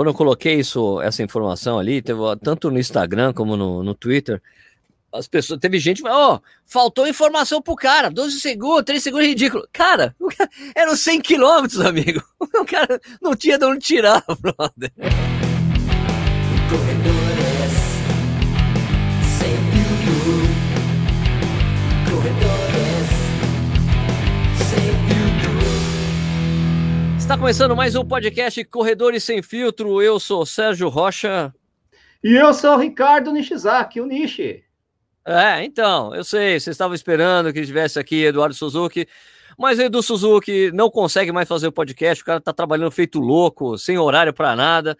quando eu coloquei isso, essa informação ali, teve, tanto no Instagram como no, no Twitter, as pessoas, teve gente que oh, faltou informação pro cara, 12 segundos, 3 segundos, é ridículo. Cara, cara eram 100 quilômetros, amigo. O cara não tinha de onde tirar, brother. Está começando mais um podcast Corredores Sem Filtro. Eu sou Sérgio Rocha. E eu sou o Ricardo Nishizaki, o Nishi. É, então, eu sei, vocês estavam esperando que tivesse aqui Eduardo Suzuki, mas o Edu Suzuki não consegue mais fazer o podcast, o cara tá trabalhando feito louco, sem horário para nada.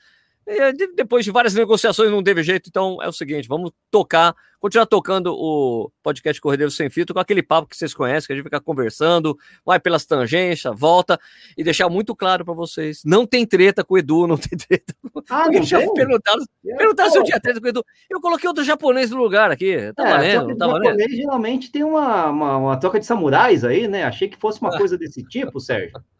E depois de várias negociações não teve jeito, então é o seguinte, vamos tocar, continuar tocando o podcast Corredeiro Sem Filtro com aquele papo que vocês conhecem, que a gente fica conversando, vai pelas tangências, volta e deixar muito claro para vocês, não tem treta com o Edu, não tem treta. Ah, não já perguntaram, é, perguntaram se eu tinha treta com o Edu. Eu coloquei outro japonês no lugar aqui, tá é, valendo, tá valendo. japonês geralmente tem uma, uma, uma, troca de samurais aí, né? Achei que fosse uma ah. coisa desse tipo, Sérgio.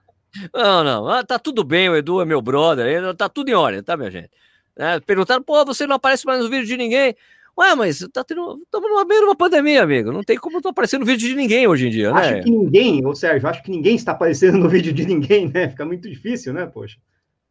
Não, não, ah, tá tudo bem, o Edu é meu brother, tá tudo em ordem, tá, minha gente? É, perguntaram, pô, você não aparece mais nos vídeos de ninguém. Ué, mas tá tendo, estamos numa meio uma pandemia, amigo. Não tem como tô aparecendo no vídeo de ninguém hoje em dia, né? Acho que ninguém, ou Sérgio, acho que ninguém está aparecendo no vídeo de ninguém, né? Fica muito difícil, né, poxa?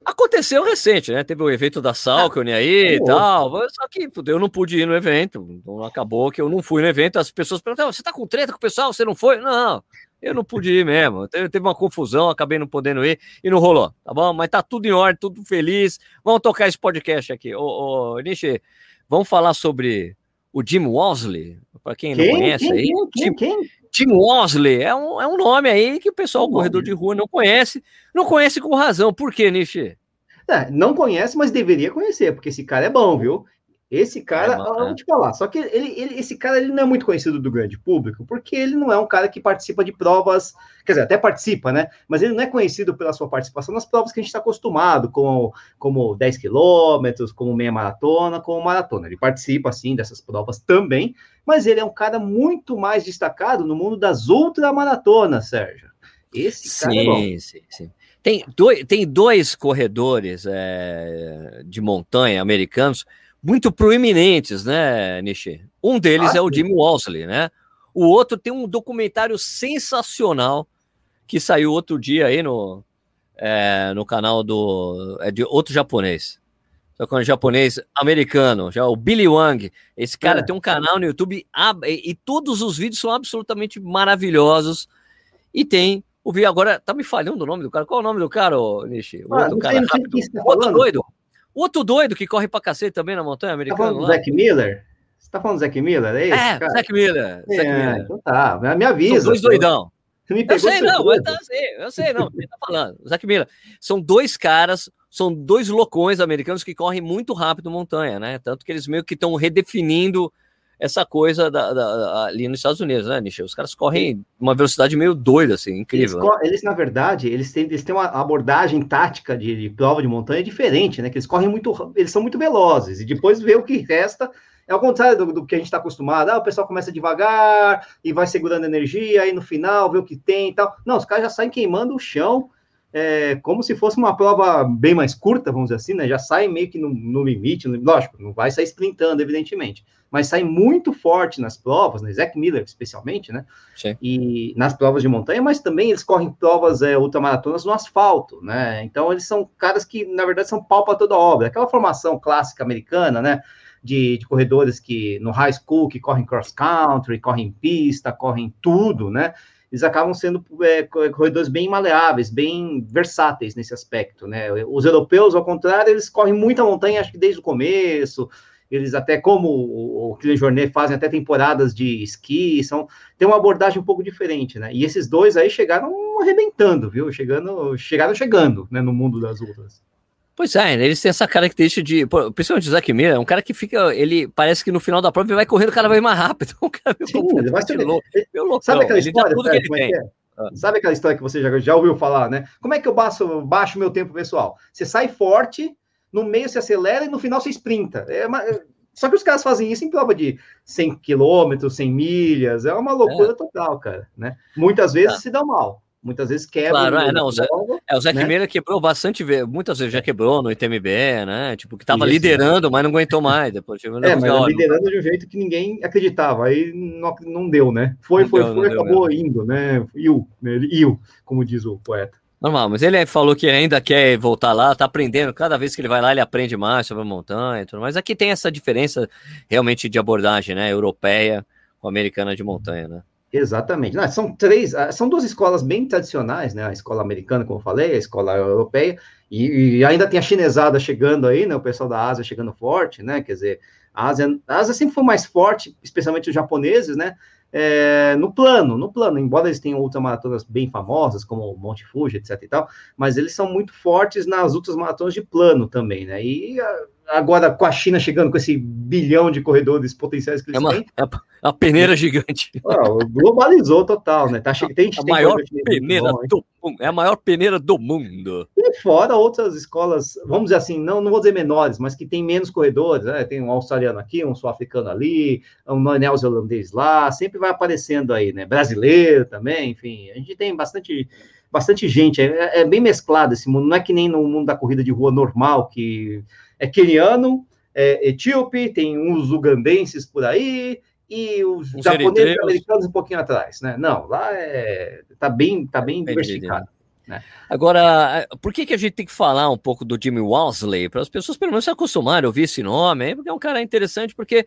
Aconteceu recente, né? Teve o evento da Salcone aí e tal. Só que eu não pude ir no evento. Então acabou que eu não fui no evento. As pessoas perguntaram: você tá com treta com o pessoal? Você não foi? Não. Eu não pude ir mesmo. Teve, uma confusão, acabei não podendo ir e não rolou, tá bom? Mas tá tudo em ordem, tudo feliz. Vamos tocar esse podcast aqui. Ô, ô Nishi, vamos falar sobre o Jim Walsley, para quem, quem, não conhece quem, aí. Quem, quem, Jim Walsley é um, é um nome aí que o pessoal, o corredor de rua, não conhece. Não conhece com razão. Por quê, Nishi? É, não conhece, mas deveria conhecer, porque esse cara é bom, viu? Esse cara, é, vou te falar, só que ele, ele, esse cara ele não é muito conhecido do grande público, porque ele não é um cara que participa de provas, quer dizer, até participa, né? Mas ele não é conhecido pela sua participação nas provas que a gente está acostumado, como, como 10 quilômetros, como meia maratona, como maratona. Ele participa, assim, dessas provas também, mas ele é um cara muito mais destacado no mundo das ultramaratonas, Sérgio. Esse cara sim, é bom. Sim, sim. Tem dois, tem dois corredores é, de montanha americanos muito proeminentes, né, Nishi? Um deles ah, é o Jimmy Walsley, né? O outro tem um documentário sensacional que saiu outro dia aí no, é, no canal do é de outro japonês. Só que é um japonês americano, já o Billy Wang. Esse cara é. tem um canal no YouTube e, e, todos os vídeos são absolutamente maravilhosos. E tem o vídeo agora tá me falhando o nome do cara. Qual é o nome do cara, Nishi? O ah, outro cara rápido. Tá outro doido. Outro doido que corre pra cacete também na montanha americana. Tá falando do Zac Miller? Você tá falando do Zac Miller? É, esse, é cara? Zac Miller. É, Zac Miller. Então tá, me avisa. São dois doidão. Me eu sei, não, eu, sei, eu sei, não, você tá falando. Zac Miller. São dois caras, são dois loucões americanos que correm muito rápido montanha, né? Tanto que eles meio que estão redefinindo essa coisa da, da, ali nos Estados Unidos, né, Nichel? Os caras correm uma velocidade meio doida, assim, incrível. Eles, né? eles na verdade, eles têm, eles têm uma abordagem tática de, de, prova de montanha diferente, né? Que eles correm muito, eles são muito velozes, e depois vê o que resta. É ao contrário do, do que a gente está acostumado. Ah, o pessoal começa devagar e vai segurando energia, aí no final vê o que tem e tal. Não, os caras já saem queimando o chão é, como se fosse uma prova bem mais curta, vamos dizer assim, né? Já sai meio que no, no limite, lógico, não vai sair sprintando, evidentemente, mas sai muito forte nas provas, né? Zack Miller, especialmente, né? Sim. E nas provas de montanha, mas também eles correm provas é, ultramaratonas no asfalto, né? Então eles são caras que, na verdade, são pau para toda obra. Aquela formação clássica americana, né? De, de, corredores que no high school que correm cross country, correm pista, correm tudo, né? Eles acabam sendo é, corredores bem maleáveis, bem versáteis nesse aspecto, né? Os europeus, ao contrário, eles correm muita montanha, acho que desde o começo, eles até, como o, Kylian Jornet, fazem até temporadas de esqui, são, tem uma abordagem um pouco diferente, né? E esses dois aí chegaram arrebentando, viu? Chegando, chegaram chegando, né, no mundo das ultras. Pois é, eles têm essa característica de. Principalmente o Zac Miller, é um cara que fica. Ele parece que no final da prova ele vai correndo cada vez mais rápido. Um cara Sim, ele vai ser louco. Sabe aquela história? Que ele é ah. Sabe aquela história que você já, já ouviu falar, né? Como é que eu baixo, baixo meu tempo pessoal? Você sai forte, no meio se acelera e no final você sprinta. É uma, só que os caras fazem isso em prova de 100 quilômetros, 100 milhas. É uma loucura é. total, cara. Né? Muitas vezes tá. se dá mal. Muitas vezes quebra. Claro, é, não, o Zé, é, o Zé né? quebrou bastante, muitas vezes já quebrou no ITMB, né? Tipo, que tava Isso. liderando, mas não aguentou mais. Depois, tipo, é, mas liderando de um jeito que ninguém acreditava, aí não, não deu, né? Foi, não foi, deu, foi, acabou indo, né? Iu, né? Iu, como diz o poeta. Normal, mas ele falou que ainda quer voltar lá, tá aprendendo. Cada vez que ele vai lá, ele aprende mais sobre a montanha e tudo. Mas aqui tem essa diferença realmente de abordagem, né? Europeia com americana de montanha, né? Exatamente. Não, são três, ah, são duas escolas bem tradicionais, né? A escola americana, como eu falei, a escola europeia, e, e, ainda tem a chinesada chegando aí, né? O pessoal da Ásia chegando forte, né? Quer dizer, a Ásia, a Ásia sempre foi mais forte, especialmente os japoneses, né? É, no plano, no plano, embora eles tenham outras maratonas bem famosas, como Monte Fuji, etc e tal, mas eles são muito fortes nas outras maratonas de plano também, né? E a, agora com a China chegando com esse bilhão de corredores potenciais que eles é uma, têm. É uma peneira gigante. globalizou total, né? Tá, tem, a maior peneira bom, do é a maior peneira do mundo. E fora outras escolas, vamos dizer assim, não, não vou dizer menores, mas que tem menos corredores, né? Tem um australiano aqui, um sul-africano ali, um neozelandês lá, sempre vai aparecendo aí, né? Brasileiro também, enfim, a gente tem bastante bastante gente, é, é bem mesclado esse mundo, não é que nem no mundo da corrida de rua normal, que é queniano, é etíope, tem uns ugandenses por aí, e os um japoneses e americanos um pouquinho atrás, né? Não, lá é, tá bem, tá bem diversificado. Né? Agora, por que, que a gente tem que falar um pouco do Jimmy Walsley? Para as pessoas pelo menos se acostumarem a ouvir esse nome, porque é um cara interessante, porque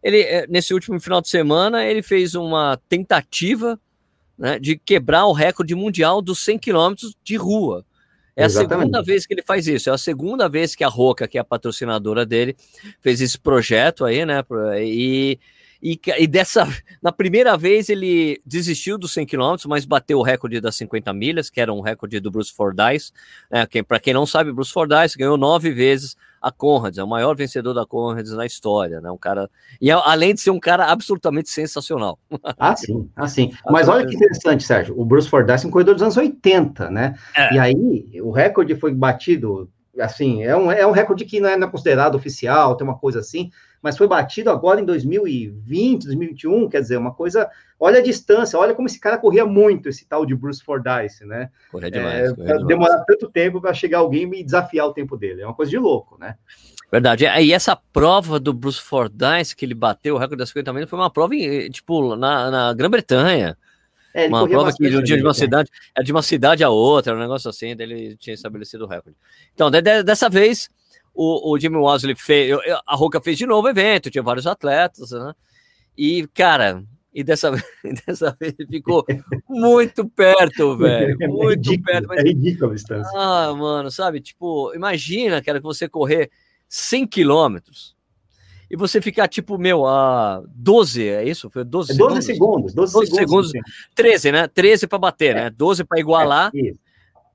ele, é, nesse último final de semana, ele fez uma tentativa né, de quebrar o recorde mundial dos 100 quilômetros de rua. É Exatamente. a segunda vez que ele faz isso. É a segunda vez que a Roca, que é a patrocinadora dele, fez esse projeto aí, né? E, e, e dessa, na primeira vez ele desistiu dos 100 km, mas bateu o recorde das 50 milhas, que era um recorde do Bruce Fordyce. Né? Quem, Para quem não sabe, Bruce Fordyce ganhou nove vezes a Conrads, é o maior vencedor da Conrads na história, né? Um cara e além de ser um cara absolutamente sensacional. Ah, sim, ah, sim. Mas olha que interessante, Sérgio. O Bruce Fordyce é um corredor dos anos 80, né? É. E aí o recorde foi batido, assim, é um, é um recorde que não é, não é considerado oficial, tem uma coisa assim, mas foi batido agora em 2020, 2021, quer dizer, uma coisa. Olha a distância, olha como esse cara corria muito, esse tal de Bruce Fordyce, né? Corria demais. É, corria demorar demais. tanto tempo para chegar alguém e desafiar o tempo dele. É uma coisa de louco, né? Verdade. E essa prova do Bruce Fordyce, que ele bateu o recorde das 50 milhas, foi uma prova, tipo, na, na Grã-Bretanha. É, uma prova que de, de uma cidade, é de uma cidade a outra, um negócio assim, ele tinha estabelecido o recorde. Então, de, de, dessa vez, o, o Jimmy Wasley fez, a Roca fez de novo o evento, tinha vários atletas, né? E, cara, e dessa, dessa vez ficou muito perto, velho. É muito ridículo, perto. Mas... É ridículo a distância. Ah, mano, sabe? Tipo, imagina, cara, que você correr 100 quilômetros e você ficar, tipo, meu, a 12, é isso? Foi 12, 12 segundos. 12, 12 segundos. segundos 13, né? 13 para bater, é. né? 12 para igualar. É,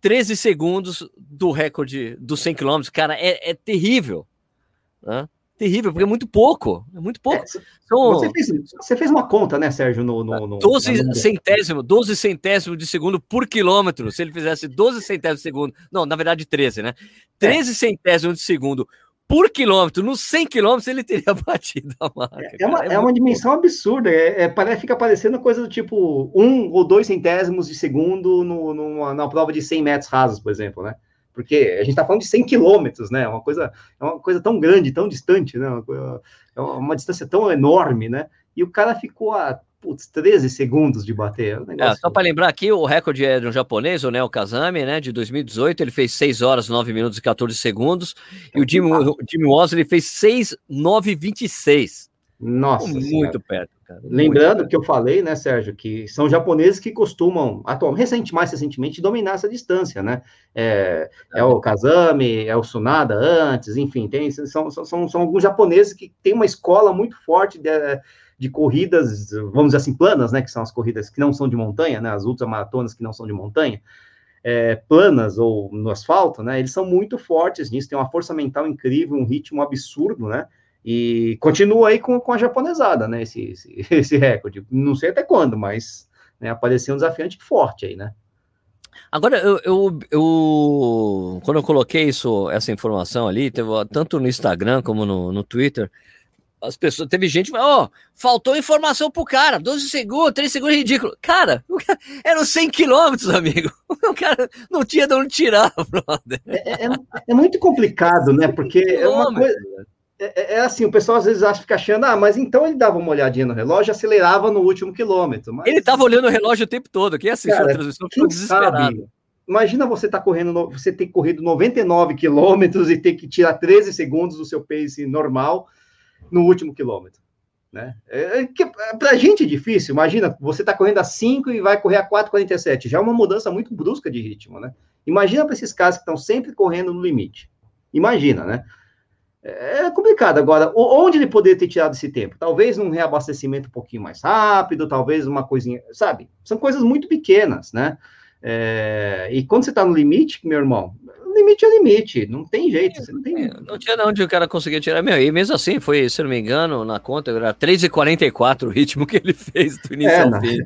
13 segundos do recorde dos 100 km, cara, é, é terrível. Né? Terrível, porque é muito pouco. É muito pouco. É, São, você, fez, você, fez, uma conta, né, Sérgio? No, no, no 12 no... centésimo, 12 centésimos de segundo por quilômetro. Se ele fizesse 12 centésimos de segundo, não, na verdade 13, né? 13 é. centésimos de segundo por quilômetro, nos 100 quilômetros ele teria batido a marca. É uma, é, é uma dimensão absurda, é, é, fica parecendo coisa do tipo um ou dois centésimos de segundo no, numa, na prova de 100 metros rasos, por exemplo, né? Porque a gente está falando de 100 quilômetros, né? É uma coisa, é uma coisa tão grande, tão distante, né? é uma, uma distância tão enorme, né? E o cara ficou a putz, 13 segundos de bater. É um é, só para lembrar aqui, o recorde é de um japonês, o Neo Kazami, né, de 2018, ele fez 6 horas, 9 minutos e 14 segundos, e o Jimmy, o Jimmy Walsh, fez 6, 9 26. Nossa Muito senhora. perto, cara. Lembrando que eu falei, né, Sérgio, que são japoneses que costumam, atualmente, recente, mais recentemente, dominar essa distância, né? É, é o Kazami, é o Sunada antes, enfim, tem, são, são, são alguns japoneses que têm uma escola muito forte de, de corridas, vamos dizer assim, planas, né, que são as corridas que não são de montanha, né, as ultramaratonas que não são de montanha, é, planas ou no asfalto, né, eles são muito fortes nisso, tem uma força mental incrível, um ritmo absurdo, né, e continua aí com, com a japonesada, né, esse, esse, esse recorde, não sei até quando, mas né, apareceu um desafiante forte aí, né. Agora, eu, eu, eu, quando eu coloquei isso, essa informação ali, teve, tanto no Instagram como no, no Twitter, as pessoas, teve gente que falou, oh, faltou informação pro cara, 12 segundos, 3 segundos é ridículo. Cara, cara eram 100 quilômetros, amigo. O cara não tinha de onde tirar, brother. É, é, é muito complicado, né? Porque é uma coisa. É, é, é, assim, o pessoal às vezes acha, fica achando, ah, mas então ele dava uma olhadinha no relógio e acelerava no último quilômetro. Mas... Ele tava olhando o relógio o tempo todo. Quem assistiu cara, a transmissão ficou desesperado. Sabe? Imagina você tá correndo, você ter corrido 99 quilômetros e ter que tirar 13 segundos do seu pace normal no último quilômetro. Né? É, é, é, pra gente é difícil, imagina, você tá correndo a 5 e vai correr a 4,47, já é uma mudança muito brusca de ritmo, né? Imagina para esses caras que estão sempre correndo no limite. Imagina, né? É complicado. Agora, onde ele poderia ter tirado esse tempo? Talvez num reabastecimento um pouquinho mais rápido, talvez uma coisinha, sabe? São coisas muito pequenas, né? É, e quando você está no limite, meu irmão, limite é limite, não tem jeito. Não, tem... É, não tinha onde o cara conseguia tirar. Meu, e mesmo assim, foi, se não me engano, na conta, era 3,44 o ritmo que ele fez do início é, ao fim.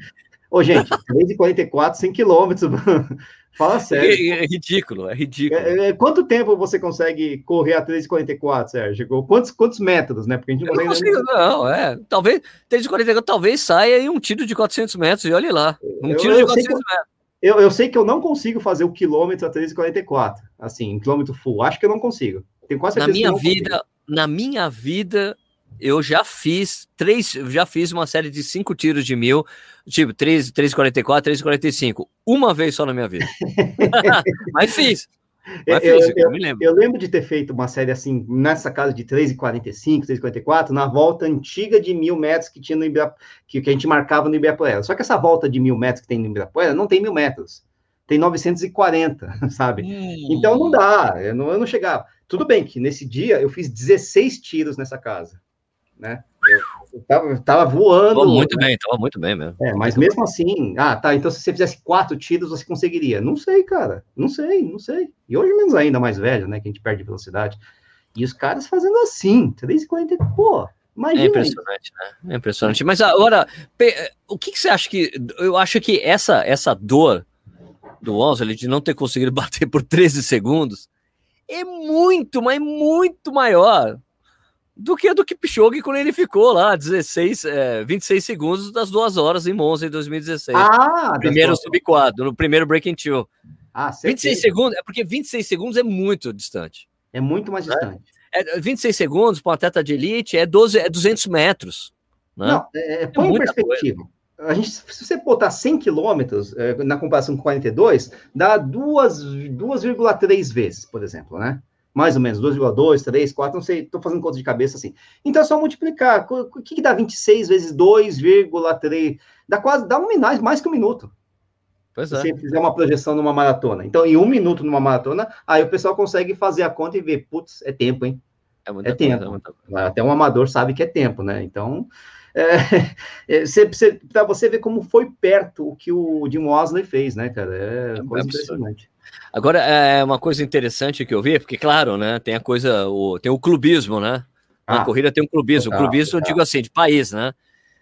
Ô, gente, 3,44, 100 quilômetros, Fala sério. É, é, ridículo, é ridículo. É, é, quanto tempo você consegue correr a 3,44, Sérgio? Quantos, quantos metros, né? Porque a gente não, não consigo, não, é. Talvez 3,44 talvez saia em um tiro de 400 metros, e olhe lá. Um eu, tiro eu de 400 metros. Eu, eu sei que eu não consigo fazer o quilômetro a 3,44, assim, quilômetro full. Acho que eu não consigo. Tenho quase certeza na minha vida, consigo. na minha vida, eu já fiz três, já fiz uma série de cinco tiros de mil, tipo 3,44, 3,45, uma vez só na minha vida. Mas fiz. Mas eu, eu, eu, me lembro. eu lembro de ter feito uma série assim, nessa casa de 3,45, 3,44, na volta antiga de mil metros que tinha no Ibira, que, que a gente marcava no Ibirapuera. Só que essa volta de mil metros que tem no Ibirapuera não tem mil metros tem 940, sabe? Hum. Então não dá, eu não, eu não chegava. Tudo bem que nesse dia eu fiz 16 tiros nessa casa né? Eu tava, tava voando. Tava muito né? bem, tava muito bem mesmo. É, mas mesmo assim, ah, tá, então se você fizesse quatro tiros, você conseguiria. Não sei, cara, não sei, não sei. E hoje menos ainda mais velho, né, que a gente perde velocidade. E os caras fazendo assim, 3,40, pô, imagina. É impressionante, né? É impressionante. Mas agora, o que, que, você acha que... Eu acho que essa, essa dor do Onsel de não ter conseguido bater por 13 segundos é muito, mas muito maior do que do Kipchoge quando ele ficou lá 16, é, 26 segundos das duas horas em Monza em 2016. Ah, primeiro sub-4, no primeiro Breaking Two. Ah, 26 segundos, é porque 26 segundos é muito distante. É muito mais né? distante. É, 26 segundos para um atleta de elite é, 12, é 200 metros. Né? Não, é, é põe em perspectiva. Coisa. A gente, se você botar 100 quilômetros é, na comparação com 42, dá 2,3 vezes, por exemplo, né? Mais ou menos, 2,2, 3, 4, não sei, estou fazendo conta de cabeça assim. Então é só multiplicar. O que, que dá 26 vezes 2,3? Dá quase, dá um minuto, mais que um minuto. Pois é. Se você fizer uma projeção numa maratona. Então, em um minuto numa maratona, aí o pessoal consegue fazer a conta e ver, putz, é tempo, hein? É, é tempo. É Até um amador sabe que é tempo, né? Então, é, é, para você ver como foi perto o que o Jim Mosley fez, né, cara? É, é coisa impressionante. Agora, é uma coisa interessante que eu vi, porque, claro, né, tem a coisa, o, tem o clubismo, né? Na ah, corrida tem um clubismo. Total, clubismo, eu digo assim, de país, né?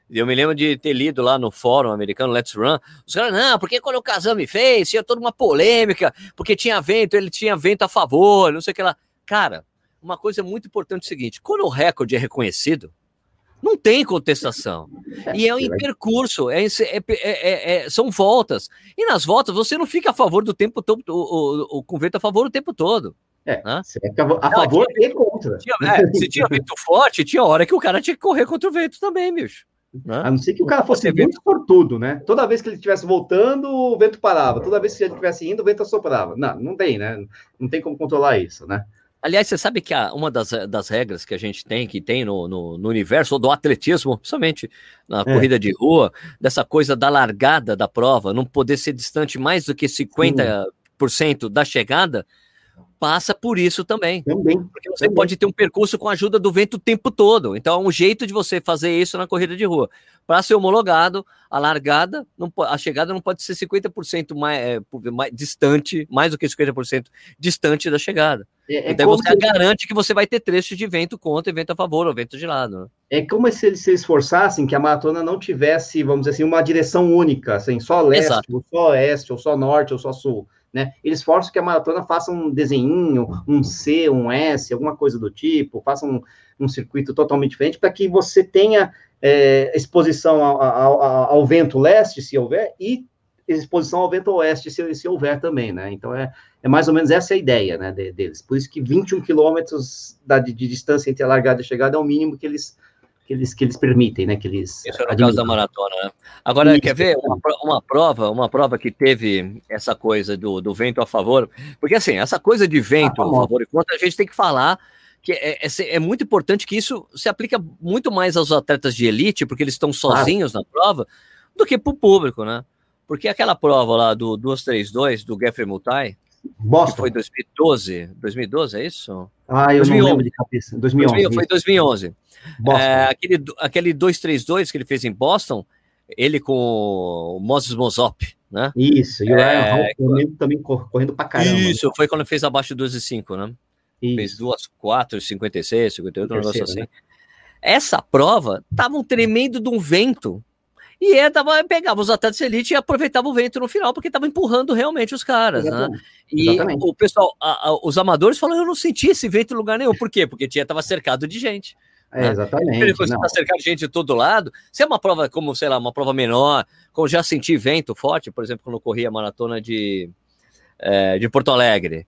Eu me lembro de ter lido lá no fórum americano Let's Run, os caras, não, porque quando o Kazami fez, tinha toda uma polêmica, porque tinha vento, ele tinha vento a favor, não sei o que lá. Cara, uma coisa muito importante é o seguinte, quando o recorde é reconhecido, não tem contestação. E é um percurso, é, é, é, é, são voltas. E nas voltas você não fica a favor do tempo todo, o, o, o convento a favor o tempo todo. É, né? a favor não, tinha, e contra. Tinha, é, se tinha vento forte, tinha hora que o cara tinha que correr contra o vento também, bicho. Né? A não ser que o cara fosse muito tudo, né? Toda vez que ele estivesse voltando, o vento parava. Toda vez que ele estivesse indo, o vento assoprava. Não, não tem, né? Não tem como controlar isso, né? Aliás, você sabe que a, uma das, das regras que a gente tem, que tem no, no, no universo do atletismo, principalmente na é. corrida de rua, dessa coisa da largada da prova, não poder ser distante mais do que 50% Sim. da chegada, passa por isso também. Também. Porque você também. pode ter um percurso com a ajuda do vento o tempo todo. Então, é um jeito de você fazer isso na corrida de rua. Para ser homologado, a largada, não, a chegada não pode ser 50% mais, mais distante, mais do que 50% distante da chegada. É, é então você se... garante que você vai ter trechos de vento contra e vento a favor, ou vento de lado. É como se eles se esforçassem que a maratona não tivesse, vamos dizer assim, uma direção única, assim, só leste, Exato. ou só oeste, ou só norte, ou só sul né? Eles forçam que a maratona faça um desenho, um C, um S, alguma coisa do tipo, faça um, um circuito totalmente diferente para que você tenha é, exposição ao, ao, ao, vento leste, se houver, e exposição ao vento oeste, se, se houver também, né? Então, é, é mais ou menos essa a ideia, né, de, deles. Por isso que 21 quilômetros de, de distância entre a largada e a chegada é o mínimo que eles que eles, que eles permitem, né? Que eles Isso é no caso da maratona, né? Agora, Isso, quer ver uma, uma, prova, uma prova que teve essa coisa do, do vento a favor, porque assim, essa coisa de vento ah, a favor e contra, a gente tem que falar que é, é, é, muito importante que isso se aplica muito mais aos atletas de elite, porque eles estão sozinhos na prova, do que para o público, né? Porque aquela prova lá do 232, do Geoffrey Mutai, Boston. foi 2012, 2012, é isso? Ah, eu 2011. não lembro de cabeça. 2011. foi 2011. É, aquele, aquele 232 que ele fez em Boston, ele com o Moses Mozop, né? Isso, e o é, Ryan também correndo pra caramba. Isso, né? foi quando ele fez abaixo de 2,5, né? Isso. Fez 2, 4, 56, 58, um negócio assim. Né? Essa prova tava um tremendo de um vento. E é, tava, pegava os atletas de elite e aproveitava o vento no final, porque tava empurrando realmente os caras, né? E Exatamente. o pessoal, a, a, os amadores falaram, eu não senti esse vento em lugar nenhum. Por quê? Porque tinha, tava cercado de gente. É, exatamente. Você está cercado de gente de todo lado. Se é uma prova como, sei lá, uma prova menor, como já senti vento forte, por exemplo, quando eu corri a maratona de, é, de Porto Alegre.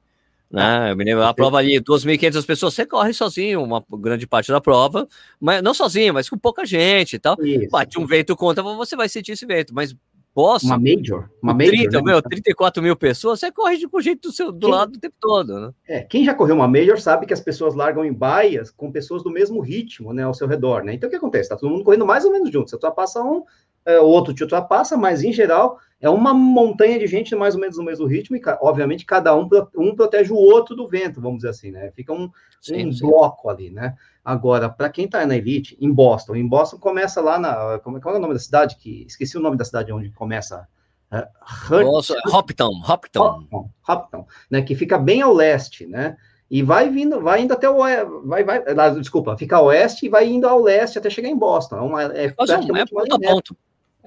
Né? Eu me lembro, a prova ali, 2.500 pessoas, você corre sozinho, uma grande parte da prova, mas não sozinho, mas com pouca gente e tal. Isso. Bate um vento contra, você vai sentir esse vento, mas Boston. Uma major. Uma major 30, né? meu, 34 mil pessoas, você corre de, com jeito do, seu, do quem, lado o tempo todo, né? É, quem já correu uma major sabe que as pessoas largam em baias com pessoas do mesmo ritmo, né, ao seu redor, né? Então o que acontece? Tá todo mundo correndo mais ou menos junto. Você ultrapassa um, é, o outro te ultrapassa, mas em geral é uma montanha de gente mais ou menos no mesmo ritmo e, obviamente, cada um, um protege o outro do vento, vamos dizer assim, né? Fica um, sim, um sim. bloco ali, né? Agora, para quem está na elite, em Boston, em Boston começa lá na. Como, qual é o nome da cidade? Que, esqueci o nome da cidade onde começa. Uh, Hoptown, Hoptown. Hoptown, né? Que fica bem ao leste, né? E vai vindo, vai indo até o vai, vai, desculpa, fica ao oeste e vai indo ao leste até chegar em Boston. É uma, é, é, praticamente é ponto.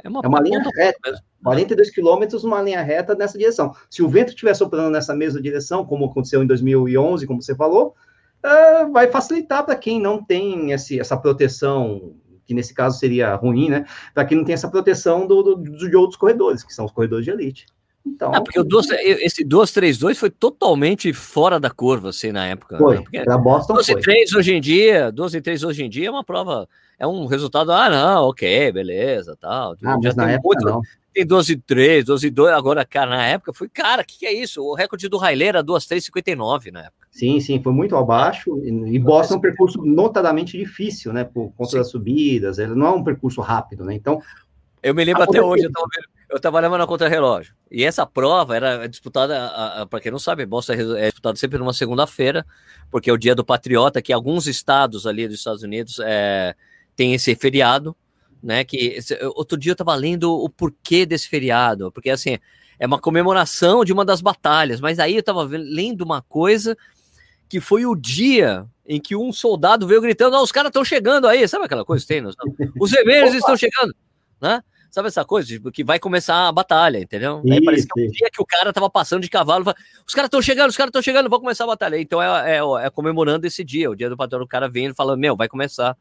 É uma, é uma linha reta, mesmo. 42 quilômetros, uma linha reta nessa direção. Se o vento estiver soprando nessa mesma direção, como aconteceu em 2011, como você falou, uh, vai facilitar para quem não tem esse, essa proteção, que nesse caso seria ruim, né? Para quem não tem essa proteção do, do, de outros corredores, que são os corredores de elite. Então, ah, porque o 2, esse 232 foi totalmente fora da curva, assim, na época. Foi, né? para Boston 12 foi. 3 hoje em dia, 12 e 3 hoje em dia é uma prova, é um resultado, ah, não, ok, beleza, tal. Ah, já tem muito, não tem 12 3, 12 2, agora, cara, na época foi, cara, o que, que, é isso? O recorde do Railê era 2 3 59 na época. Sim, sim, foi muito abaixo, e Boston é um percurso notadamente difícil, né, por conta das subidas, ele não é um percurso rápido, né, então... Eu me lembro até hoje, eu, tava, eu trabalhava na contra-relógio, e essa prova era disputada, para quem não sabe, Boston é, é disputada sempre numa segunda-feira, porque é o dia do Patriota, que alguns estados ali dos Estados Unidos é, tem esse feriado, né? Que outro dia eu estava lendo o porquê desse feriado, porque assim é uma comemoração de uma das batalhas, mas aí eu estava lendo uma coisa que foi o dia em que um soldado veio gritando: oh, os caras estão chegando aí, sabe aquela coisa que tem? Os vermelhos estão chegando, né? Sabe essa coisa? Tipo, que vai começar a batalha, entendeu? Isso, aí parece que é o dia que o cara tava passando de cavalo, fala, os caras estão chegando, os caras estão chegando, vão começar a batalha. Então é, é, é, comemorando esse dia, o dia do patrão, o cara vindo falando, meu, vai começar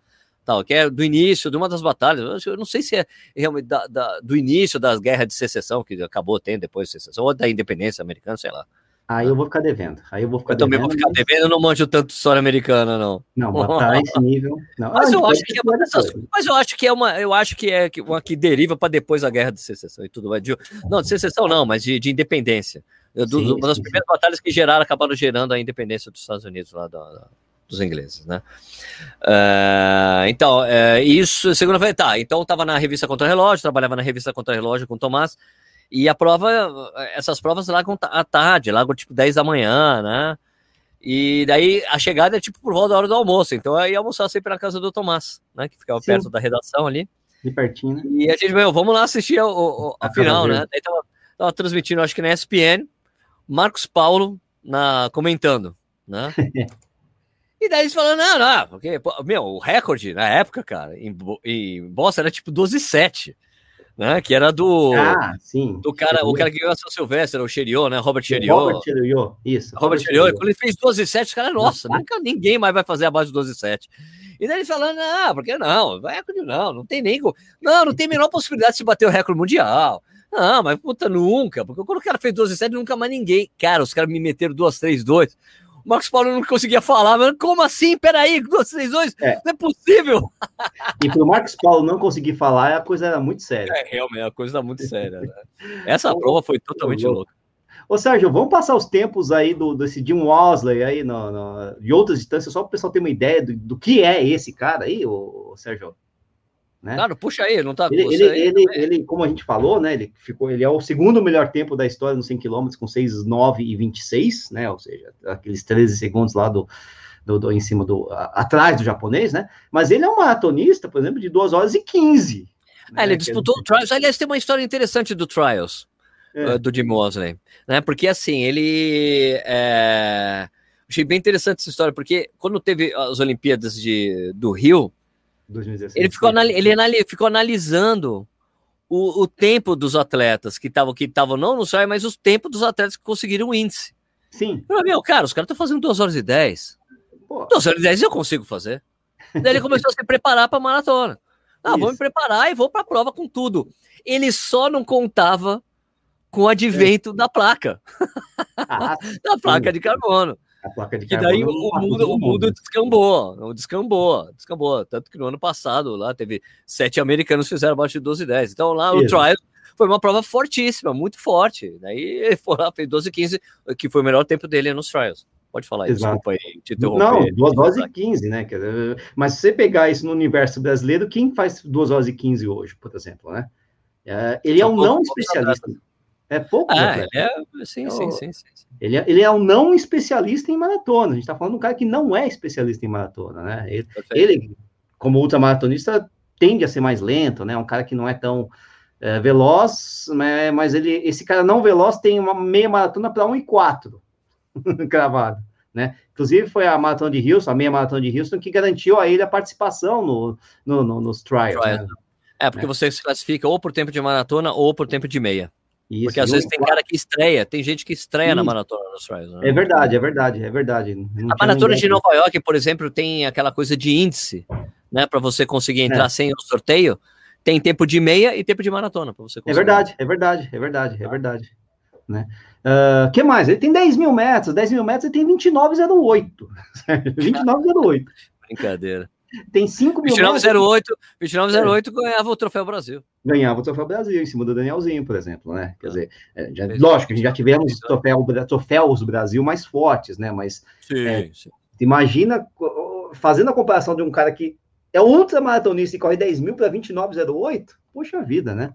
tal, que é do início de uma das batalhas. Eu não sei se é realmente da, da, do início das guerras de secessão, que acabou tendo depois de secessão, ou da independência americana, sei lá. Aí eu vou ficar devendo. Aí eu vou ficar eu devendo, também vou ficar devendo, eu não manjo tanto história americana, não. Não, matar esse nível. Não. Mas, ah, eu acho que é uma dessas, mas eu acho que é uma, eu acho que é uma que deriva para depois da guerra de secessão e tudo mais. Não, de secessão não, mas de, de independência. Do, sim, uma das sim, primeiras sim. batalhas que geraram, acabaram gerando a independência dos Estados Unidos lá da, dos ingleses, né? Uh, então, uh, isso, segunda-feira, tá, então eu estava na revista Contra Relógio, trabalhava na revista Contra Relógio com o Tomás, e a prova, essas provas largam à tarde, largam tipo 10 da manhã, né? E daí a chegada é tipo por volta da hora do almoço, então ia almoçar sempre na casa do Tomás, né? Que ficava Sim. perto da redação ali. De pertinho, né? E a gente, meu, vamos lá assistir o, o, a, a final, né? Daí tava, tava transmitindo, acho que na ESPN, Marcos Paulo na, comentando, né? E daí eles falaram, não, não, porque, meu, o recorde na época, cara, em, em Boston era tipo 12,7. Né? Que era do. Ah, sim. Do cara, o cara que ganhou a São Silvestre, o Cheriot, né? Robert Cheriot. Robert Cheriot, isso. Robert, Cheriot. Quando ele fez 12 e 7, os caras, nossa, nunca ninguém mais vai fazer abaixo de 12 e 7. E daí ele falando, não, porque não? Vai não, não tem nem. Não, não tem a menor possibilidade de se bater o recorde mundial. Não, mas puta, nunca. Porque quando o cara fez 12 e 7, nunca mais ninguém. Cara, os caras me meteram 2, 3, 2. O Marcos Paulo não conseguia falar, mas como assim? Peraí, 2, 3, 2? É. Não é possível. E para o Marcos Paulo não conseguir falar, a coisa era muito séria. É, realmente, a coisa era muito séria. Né? Essa prova foi totalmente louca. Ô, Sérgio, vamos passar os tempos aí do, desse Jim Wasley aí no, no, de outras distâncias, só para o pessoal ter uma ideia do, do, que é esse cara aí, ô, Sérgio. Né? Claro, puxa aí, não tá ele, ele, aí, ele, ele, como a gente falou, né? Ele ficou, ele é o segundo melhor tempo da história nos 100 km com 6, 9 e 26, né? Ou seja, aqueles 13 segundos lá do, do, do em cima do a, atrás do japonês, né? Mas ele é um maratonista, por exemplo, de 2 horas e 15. É, né? ele disputou o Trials. Aliás, tem uma história interessante do Trials é. Uh, do Jim Mosley, né? Porque assim, ele é... achei bem interessante essa história, porque quando teve as Olimpíadas de, do Rio, 2016, ele, ficou ele ficou analisando o, o, tempo dos atletas que estavam que estavam não no SAI, mas os tempos dos atletas que conseguiram o índice. Sim. Falei, meu, cara, os caras estão fazendo 2 horas e 10. 2 horas e 10 eu consigo fazer. Daí ele começou a se preparar para a maratona. Ah, vou me preparar e vou para a prova com tudo. Ele só não contava com o advento é. da placa. Ah, da placa de carbono. A placa de que daí o, o mundo, o mundo descambou, descambou, descambou. Tanto que no ano passado lá teve sete americanos que fizeram abaixo de 12 e 10. Então lá Isso. o trial foi uma prova fortíssima, muito forte. Daí ele foi lá, fez 12 e 15, que foi o melhor tempo dele nos trials. Pode falar aí, desculpa aí te interromper. Não, 2 horas e 15, né? Mas se você pegar isso no universo brasileiro, quem faz 2 horas e 15 hoje, por exemplo, né? É, ele é um não especialista. É pouco. Ah, é, sim, sim, sim, sim, Ele, é, ele é um não especialista em maratona. A gente está falando de um cara que não é especialista em maratona, né? Ele, ele, como ultramaratonista, tende a ser mais lento, né? Um cara que não é tão é, veloz, né? mas ele, esse cara não veloz tem uma meia maratona para 1 e 4 cravado, né? Inclusive foi a maratona de Houston, a meia maratona de Houston, que garantiu a ele a participação no, no, no nos trials. Trial. Né? É, porque é. você se classifica ou por tempo de maratona ou por tempo de meia. Isso, Porque às vezes tem cara que estreia, tem gente que estreia na maratona dos trials. Né? É verdade, é verdade, é verdade. Não a maratona de Nova York, por exemplo, tem aquela coisa de índice, né? Para você conseguir entrar é. sem o sorteio, tem tempo de meia e tempo de maratona para você conseguir. É verdade, é verdade, é verdade, é verdade. Né? Uh, que mais? Ele tem 10 mil metros, 10 mil metros ele tem 29,08. 29,08. Brincadeira. Tem 5 mil 2908, 2908 é. ganhava o Troféu Brasil. Ganhava o Troféu Brasil, em cima do Danielzinho, por exemplo, né? Quer ah. dizer, é, já, lógico, a gente já tivemos troféu, troféus Brasil mais fortes, né? Mas sim, é, sim. imagina fazendo a comparação de um cara que é ultramaratonista e corre 10 mil para 29,08, poxa vida, né?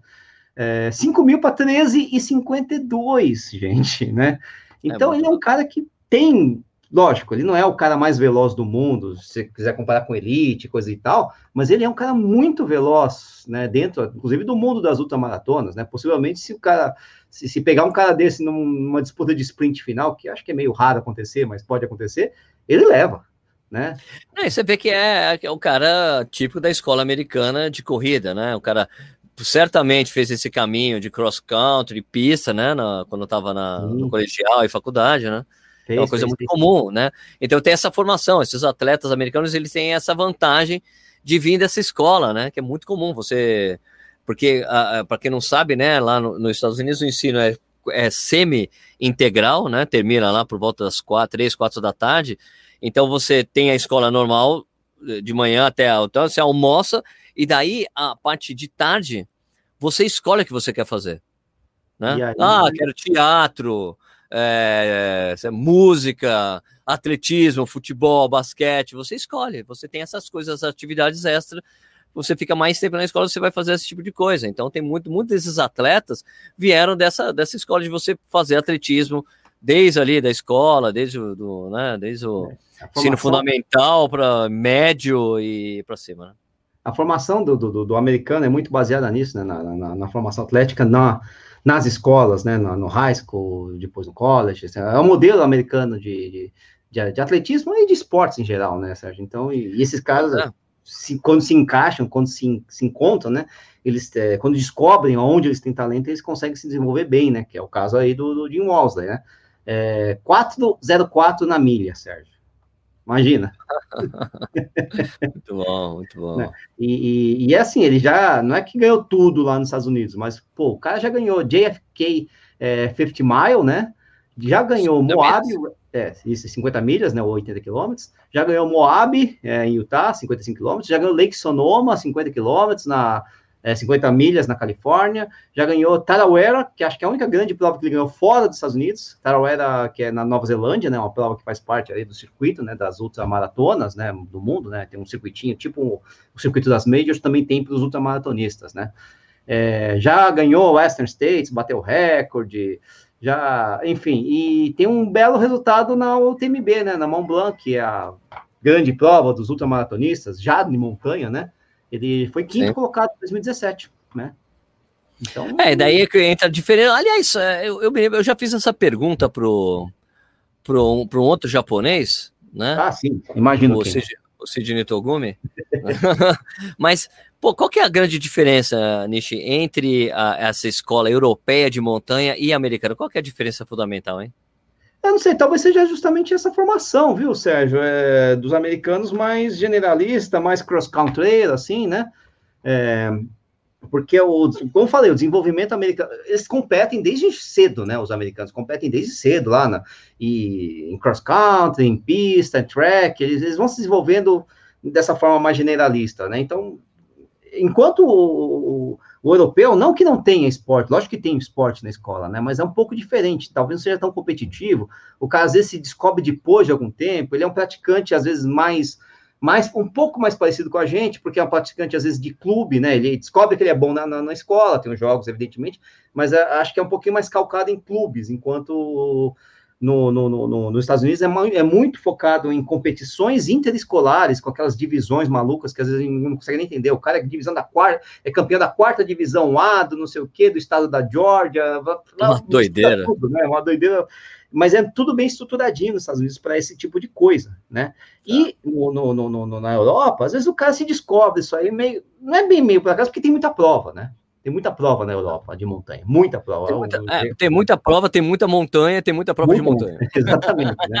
É, 5 mil para 13,52, gente, né? É então, é ele é um cara que tem Lógico, ele não é o cara mais veloz do mundo, se você quiser comparar com elite, coisa e tal, mas ele é um cara muito veloz, né? Dentro, inclusive, do mundo das ultramaratonas, né? Possivelmente, se o cara, se, se pegar um cara desse numa disputa de sprint final, que acho que é meio raro acontecer, mas pode acontecer, ele leva. Né? É, você vê que é, é o cara típico da escola americana de corrida, né? O cara certamente fez esse caminho de cross country, pista, né? Na, quando estava no colegial e faculdade, né? Fez, é uma coisa fez, muito fez. comum, né? Então tem essa formação, esses atletas americanos, eles têm essa vantagem de vir dessa escola, né? Que é muito comum você... Porque, para quem não sabe, né, lá no, nos Estados Unidos o ensino é, é semi-integral, né? Termina lá por volta das quatro, três, quatro da tarde. Então você tem a escola normal eh, de manhã até a então você almoça e daí a parte de tarde você escolhe o que você quer fazer. Né? Aí, ah, quero teatro, é, é, música, atletismo, futebol, basquete, você escolhe, você tem essas coisas, atividades extras, você fica mais tempo na escola, você vai fazer esse tipo de coisa. Então tem muito, muitos desses atletas vieram dessa, dessa escola de você fazer atletismo desde ali da escola, desde o, do, né, desde o é, ensino fundamental para médio e para cima. Né? A formação do, do, do, americano é muito baseada nisso, né, na, na, na formação atlética, na nas escolas, né, no, no high school, depois no college, assim, é o modelo americano de, de, de, de, atletismo e de esportes em geral, né, Sérgio? Então, e, e esses caras, é. se, quando se encaixam, quando se, se encontram, né? Eles, é, quando descobrem onde eles têm talento, eles conseguem se desenvolver bem, né? Que é o caso aí do, do Jim Walsley, né? É, 404 na milha, Sérgio. Imagina. muito bom, muito bom. Né? E, e, e, é assim, ele já não é que ganhou tudo lá nos Estados Unidos, mas pô, o cara já ganhou JFK é, 50 Mile, né? Já ganhou Moab, é, isso, 50 milhas, né, ou 80 quilômetros. Já ganhou Moab, é, em Utah, 55 quilômetros. Já ganhou Lake Sonoma, 50 quilômetros, na é, 50 milhas na Califórnia. Já ganhou Tarawera, que acho que é a única grande prova que ele ganhou fora dos Estados Unidos. Tarawera, que é na Nova Zelândia, né, uma prova que faz parte do circuito, né, das ultramaratonas, né, do mundo, né, tem um circuitinho, tipo o, o circuito das majors, também tem para os ultramaratonistas, né. É, já ganhou Western States, bateu recorde, já, enfim, e tem um belo resultado na UTMB, né, na Mont Blanc, que é a grande prova dos ultramaratonistas, já de montanha, né, ele foi quinto Sim. colocado em 2017, né? Então, é, daí é que entra a diferença. Aliás, é, eu, eu, eu já fiz essa pergunta pro, pro, pro um outro japonês, né? Ah, sim, imagino. O, Cid, o Sidney Togumi. Mas, pô, qual que é a grande diferença, Nishi, entre a, essa escola europeia de montanha e americana? Qual que é a diferença fundamental, hein? Eu não sei, talvez seja justamente essa formação, viu, Sérgio? É, dos americanos mais generalista, mais cross-country, assim, né? É, porque, o, como eu falei, o desenvolvimento americano, eles competem desde cedo, né? Os americanos competem desde cedo lá, na, e em cross-country, em pista, em track, eles, eles vão se desenvolvendo dessa forma mais generalista, né? Então, enquanto o, europeu, não que não tenha esporte, lógico que tem esporte na escola, né? Mas é um pouco diferente, talvez não seja tão competitivo. O cara às vezes se descobre depois de algum tempo, ele é um praticante, às vezes, mais, mais um pouco mais parecido com a gente, porque é um praticante, às vezes, de clube, né? Ele descobre que ele é bom na, na, na escola, tem os jogos, evidentemente, mas é, acho que é um pouquinho mais calcado em clubes, enquanto no, no, no, nos Estados Unidos é, é, muito focado em competições interescolares, com aquelas divisões malucas que às vezes não consegue nem entender. O cara é divisão da quarta, é campeão da quarta divisão A, do não sei o quê, do estado da Georgia. Uma doideira. Tudo, né? Uma doideira. Mas é tudo bem estruturadinho nos Estados Unidos para esse tipo de coisa, né? E no, no, no, na Europa, às vezes o cara se descobre isso aí meio. Não é bem meio por acaso, porque tem muita prova, né? Tem muita prova na Europa de montanha, muita prova. Tem muita, é, tem muita prova, tem muita montanha, tem muita prova de montanha. Exatamente. Né?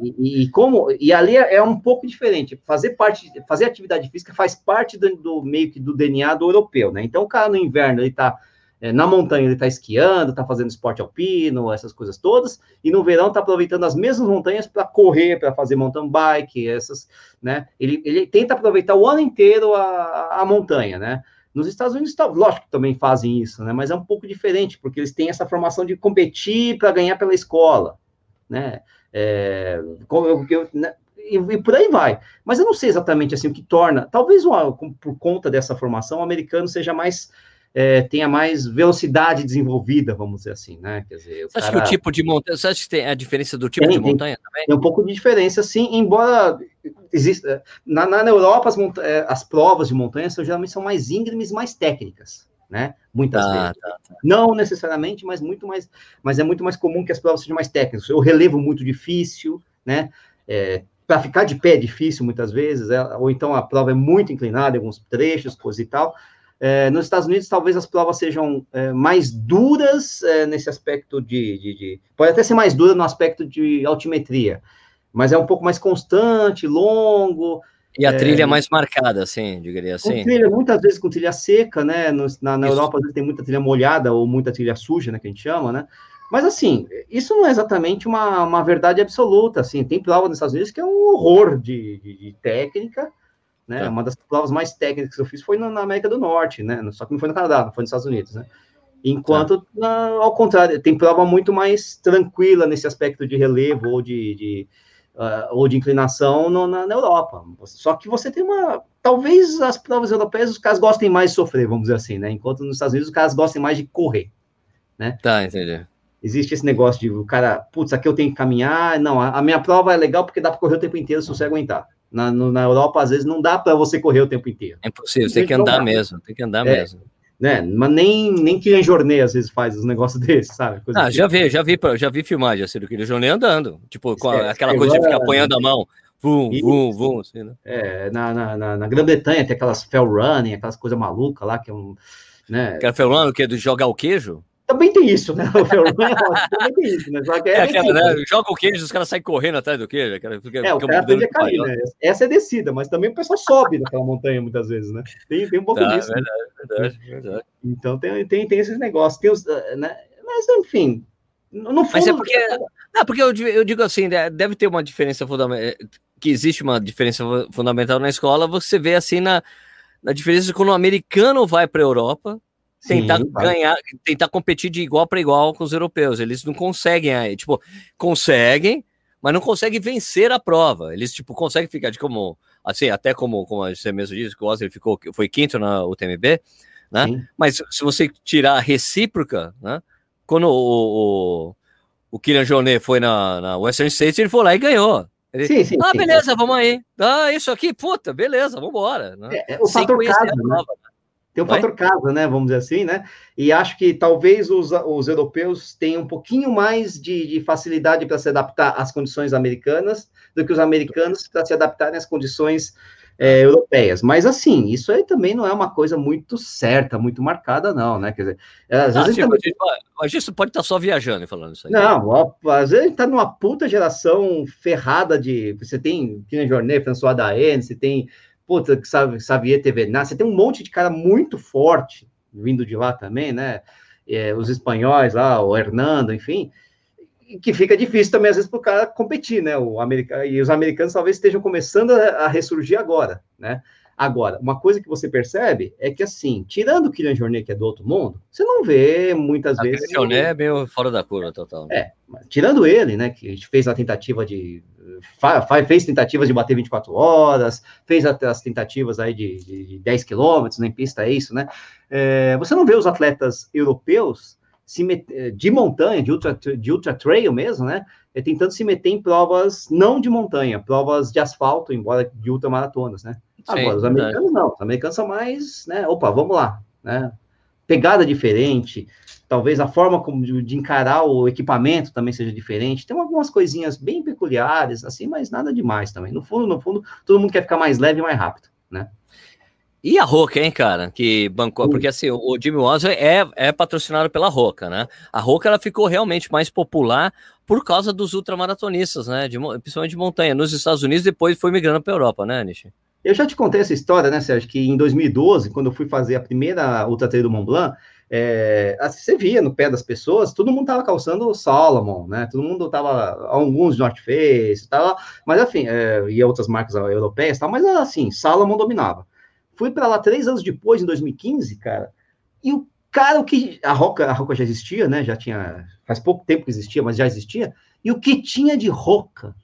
E, e, e, como e ali é um pouco diferente. Fazer parte, fazer atividade física faz parte do, do meio que do DNA do europeu, né? Então o cara no inverno ele está é, na montanha ele está esquiando, está fazendo esporte alpino, essas coisas todas, e no verão está aproveitando as mesmas montanhas para correr, para fazer mountain bike, essas, né? Ele, ele tenta aproveitar o ano inteiro a, a montanha, né? Nos Estados Unidos, tá, lógico que também fazem isso, né? Mas é um pouco diferente, porque eles têm essa formação de competir para ganhar pela escola, né? É, eu, eu, né? E, e, por aí vai. Mas eu não sei exatamente assim o que torna. Talvez por conta dessa formação, o americano seja mais é, tenha mais velocidade desenvolvida, vamos dizer assim, né? Quer dizer, você acha que o tipo de montanha, você acha que tem a diferença do tipo tem, de montanha tem, também? Tem um pouco de diferença, sim, embora exista. Na, na Europa, as, é, as provas de montanha são, geralmente são mais íngremes, mais técnicas, né? Muitas ah, vezes. Tá, tá. Não necessariamente, mas muito mais, mas é muito mais comum que as provas sejam mais técnicas. O relevo muito difícil, né? É, para ficar de pé é difícil muitas vezes, é, ou então a prova é muito inclinada alguns trechos, coisa e tal. É, nos Estados Unidos, talvez as provas sejam é, mais duras é, nesse aspecto de, de, de, Pode até ser mais dura no aspecto de altimetria, mas é um pouco mais constante, longo. E a é, trilha mais marcada, assim, diria assim. Trilha, muitas vezes com trilha seca, né? Na, na Europa, às vezes tem muita trilha molhada ou muita trilha suja, né? Que a gente chama, né? Mas, assim, isso não é exatamente uma, uma verdade absoluta, assim. Tem prova nos Estados Unidos que é um horror de, de, de técnica, né? Tá. Uma das provas mais técnicas que eu fiz foi na América do Norte, né? Só que não foi no Canadá, não foi nos Estados Unidos, né? Enquanto, tá. na, ao contrário, tem prova muito mais tranquila nesse aspecto de relevo ou de, de uh, ou de inclinação no, na, na, Europa. Só que você tem uma. Talvez as provas europeias os caras gostem mais de sofrer, vamos dizer assim, né? Enquanto nos Estados Unidos os caras gostem mais de correr, né? Tá, entendi. Existe esse negócio de o cara, putz, aqui eu tenho que caminhar. Não, a, a minha prova é legal porque dá para correr o tempo inteiro se você aguentar. Na, no, na Europa, às vezes, não dá para você correr o tempo inteiro. É impossível, você tem que andar mesmo, tem que andar é, mesmo. Né? Mas nem, nem Kylian Jornet, às vezes, faz os negócios desses, sabe? Coisa ah, já vi, já vi, já vi filmagem assim, do Kylian Jornet andando. Tipo, com aquela coisa de ficar apoiando a mão. Vum, vum, vum, assim, né? É, na, na, na Grã-Bretanha tem aquelas fell running, aquelas coisas malucas lá, que é um. Né? Aquela fell running, que é de jogar o queijo? Também tem isso, né? O também tem isso, né? É, é aquela, né? Joga o queijo, os caras saem correndo atrás do queijo. Aquela, fica, é, o cara tende a cair, né? Essa é descida, mas também o pessoal sobe naquela montanha muitas vezes, né? Tem, tem um pouco tá, disso. Verdade, né? verdade, verdade. Então tem, tem, tem esses negócios. Tem os, eh, né? Mas, enfim, no fundo... Mas é porque... Não, porque eu, eu digo assim, né, deve ter uma diferença fundamental que existe uma diferença fundamental na escola, você vê assim na, na diferença quando o americano vai para a Europa tentar Sim, ganhar, tentar competir de igual para igual com os europeus. Eles não conseguem aí, tipo, conseguem, mas não conseguem vencer a prova. Eles tipo conseguem ficar de como assim, até como como você mesmo disse, que o Ozzy ficou foi quinto na UTMB, né? Sim. Mas se você tirar a recíproca, né? Quando o, o, o Kylian Jornet foi na, na Western States, ele foi lá e ganhou. Ele, sim, sim, ah, beleza, sim. vamos aí. Ah, isso aqui, puta, beleza, vamos embora. Né? É, é, o fator casa, né? Tem o fator casa, né? Vamos dizer assim, né? E acho que talvez os, os europeus tenham um pouquinho mais de, de facilidade para se adaptar às condições americanas do que os americanos para se adaptarem às condições é, europeias. Mas assim, isso aí também não é uma coisa muito certa, muito marcada, não, né? Quer dizer, é, às vezes. Tipo, também... A gente pode estar só viajando e falando isso aí. Não, ó, às vezes a gente tá numa puta geração ferrada de. Você tem Kina Jornet, François Daen, você tem. Puta, Xavier Tevenaz, você tem um monte de cara muito forte vindo de lá também, né? É, os espanhóis lá, o Hernando, enfim que fica difícil também, às vezes, para o cara competir, né? O americano, e os americanos talvez estejam começando a, a, ressurgir agora, né? Agora, uma coisa que você percebe é que, assim, tirando o Kylian Jornet, que é do outro mundo, você não vê muitas a vezes. O Kylian Jornet é meio fora da curva total. Né? É, tirando ele, né, que a gente fez a tentativa de. Fez tentativas de bater 24 horas, fez as tentativas aí de, de 10 quilômetros, nem pista é isso, né? É, você não vê os atletas europeus se meter, de montanha, de ultra, de ultra trail mesmo, né? É tentando se meter em provas não de montanha, provas de asfalto, embora de ultramaratonas, né? Sim, Agora, os americanos não, os americanos são mais, né? Opa, vamos lá, né? Pegada diferente, talvez a forma como de, de encarar o equipamento também seja diferente. Tem algumas coisinhas bem peculiares, assim, mas nada demais também. No fundo, no fundo, todo mundo quer ficar mais leve e mais rápido, né? E a Roca, hein, cara, que bancou, porque assim, o Jimmy Walser é, é patrocinado pela Roca, né? A Roca, ela ficou realmente mais popular por causa dos ultramaratonistas, né? De, principalmente de montanha, nos Estados Unidos, depois foi migrando para a Europa, né, Nishi? Eu já te contei essa história, né, Sérgio, que em 2012, quando eu fui fazer a primeira Ultra Trail do Mont Blanc, é, assim, você via no pé das pessoas, todo mundo tava calçando o Solomon, né? Todo mundo tava, alguns North Face, tava, mas enfim, é, e outras marcas europeias, tal, mas assim, Salomon dominava. Fui para lá três anos depois, em 2015, cara, e o cara, o que. A Roca, a Roca já existia, né? Já tinha. Faz pouco tempo que existia, mas já existia. E o que tinha de Roca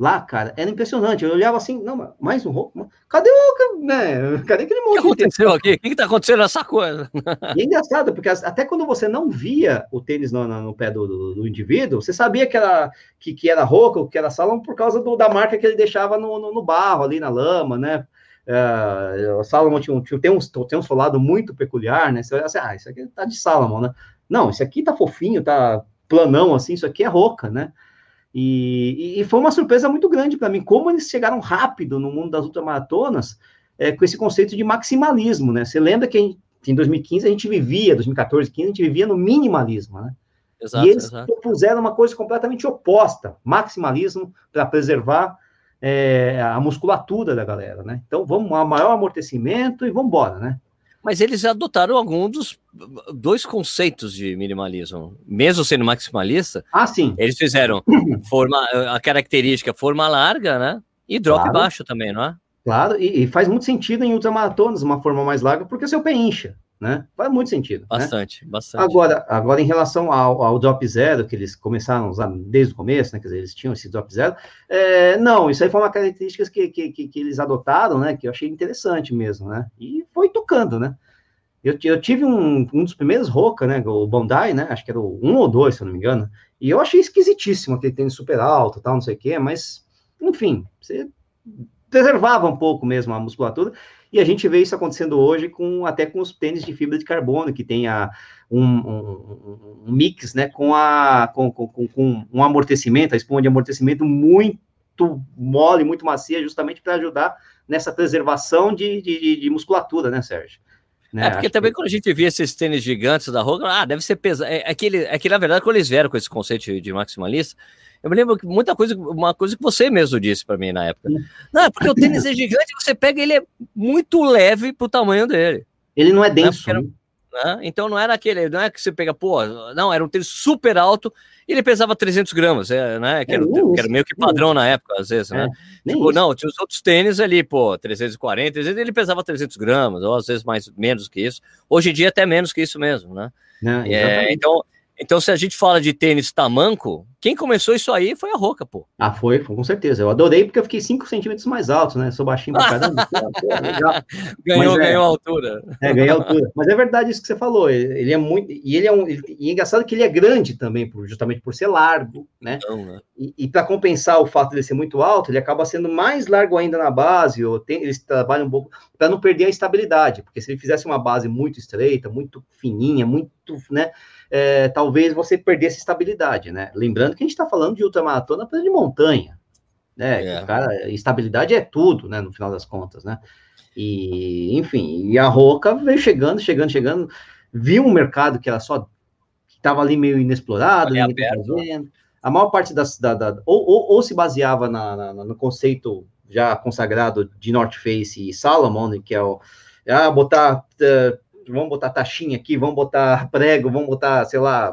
lá, cara, era impressionante. Eu olhava assim, não, mais um Roca? Cadê o. Né? Cadê aquele monte? O que aconteceu aqui? O que está acontecendo nessa coisa? E é engraçado, porque até quando você não via o tênis no, no pé do, do, do, indivíduo, você sabia que era, que, que era Roca, que era Salomon, por causa do, da marca que ele deixava no, no, no barro, ali na lama, né? Uh, o Salomon tinha, tinha, tem, um, tem um solado muito peculiar, né? Você olha assim, ah, isso aqui tá de Salomon, né? Não, isso aqui tá fofinho, tá planão, assim, isso aqui é roca, né? E, e, foi uma surpresa muito grande para mim, como eles chegaram rápido no mundo das ultramaratonas é, com esse conceito de maximalismo, né? Você lembra que em 2015 a gente vivia, 2014, 2015, a gente vivia no minimalismo, né? Exato, e eles exato. propuseram uma coisa completamente oposta, maximalismo para preservar é, a musculatura da galera, né? Então vamos a maior amortecimento e vamos embora, né? Mas eles adotaram algum dos dois conceitos de minimalismo, mesmo sendo maximalista. Ah, sim. Eles fizeram forma, a característica forma larga, né? E drop claro. baixo também, não é? Claro, e, e, faz muito sentido em ultramaratonas uma forma mais larga, porque seu pé incha né? Faz muito sentido. Né? Bastante, né? bastante. Agora, agora, em relação ao, ao, drop zero, que eles começaram a usar desde o começo, né? Quer dizer, eles tinham esse drop zero. É, não, isso aí foi uma característica que, que, que, que, eles adotaram, né? Que eu achei interessante mesmo, né? E foi tocando, né? Eu, eu tive um, um dos primeiros Roca, né? O Bondi, né? Acho que era o um ou dois, se eu não me engano. E eu achei esquisitíssimo aquele tênis super alto, tal, não sei o quê, mas, enfim, você preservava um pouco mesmo a musculatura. E a gente vê isso acontecendo hoje com até com os tênis de fibra de carbono, que tem a, um, um, um mix né, com, a, com, com, com, um amortecimento, a espuma de amortecimento muito mole, muito macia, justamente para ajudar nessa preservação de, de, de, musculatura, né, Sérgio? Né? É, porque Acho também que... quando a gente via esses tênis gigantes da Roga, ah, deve ser pesado. É, aquele, é que, na verdade, quando eles vieram com esse conceito de maximalista, eu me lembro que muita coisa, uma coisa que você mesmo disse para mim na época. Não, é porque o tênis é gigante, você pega ele é muito leve pro tamanho dele. Ele não é denso. Não, né? Né? Então não era aquele, não é que você pega, pô, não, era um tênis super alto e ele pesava 300 gramas, é, né? Que era, é, que era meio que padrão na época, às vezes, né? É, tipo, não, tinha os outros tênis ali, pô, 340, 300, ele pesava 300 gramas, ou às vezes mais, menos que isso. Hoje em dia até menos que isso mesmo, né? É, então, então, se a gente fala de tênis tamanco, quem começou isso aí foi a Roca, pô. Ah, foi, foi com certeza. Eu adorei porque eu fiquei 5 centímetros mais alto, né? Sou baixinho pra caramba. ganhou, Mas, ganhou é, altura. É, ganhou altura. Mas é verdade isso que você falou. Ele é muito. E ele é um. E é engraçado que ele é grande também, justamente por ser largo, né? Então, né? E, e para compensar o fato de ele ser muito alto, ele acaba sendo mais largo ainda na base, ou tem, eles trabalham um pouco para não perder a estabilidade. Porque se ele fizesse uma base muito estreita, muito fininha, muito, né? É, talvez você perdesse estabilidade, né? Lembrando que a gente está falando de ultramaratona de montanha, né? É. Cara, estabilidade é tudo, né? No final das contas, né? E, enfim, e a Roca veio chegando, chegando, chegando, viu um mercado que era só estava ali meio inexplorado, a maior parte das da, da ou, ou, ou, se baseava na, na, no conceito já consagrado de North Face e Salomon, que é o ah, botar uh, vamos botar taxinha aqui, vamos botar prego, vamos botar, sei lá,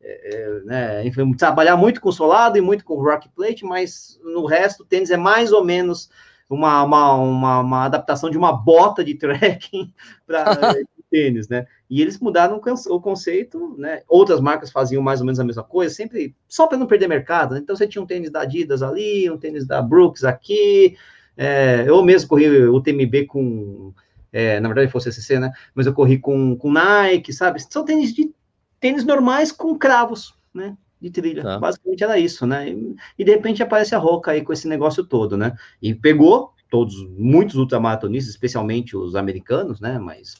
é, é, né, enfim, trabalhar muito com solado e muito com rock plate, mas no resto o tênis é mais ou menos uma, uma, uma, uma adaptação de uma bota de trekking para tênis, né? E eles mudaram o conceito, né? Outras marcas faziam mais ou menos a mesma coisa, sempre só para não perder mercado. Né? Então você tinha um tênis da Adidas ali, um tênis da Brooks aqui. É, eu mesmo corri o TMB com é, na verdade fosse CCC, né? Mas eu corri com, com Nike, sabe? São tênis de tênis normais com cravos, né? De trilha. Tá. Basicamente era isso, né? E, e, de repente aparece a Roca aí com esse negócio todo, né? E pegou todos, muitos ultramaratonistas, especialmente os americanos, né? Mas,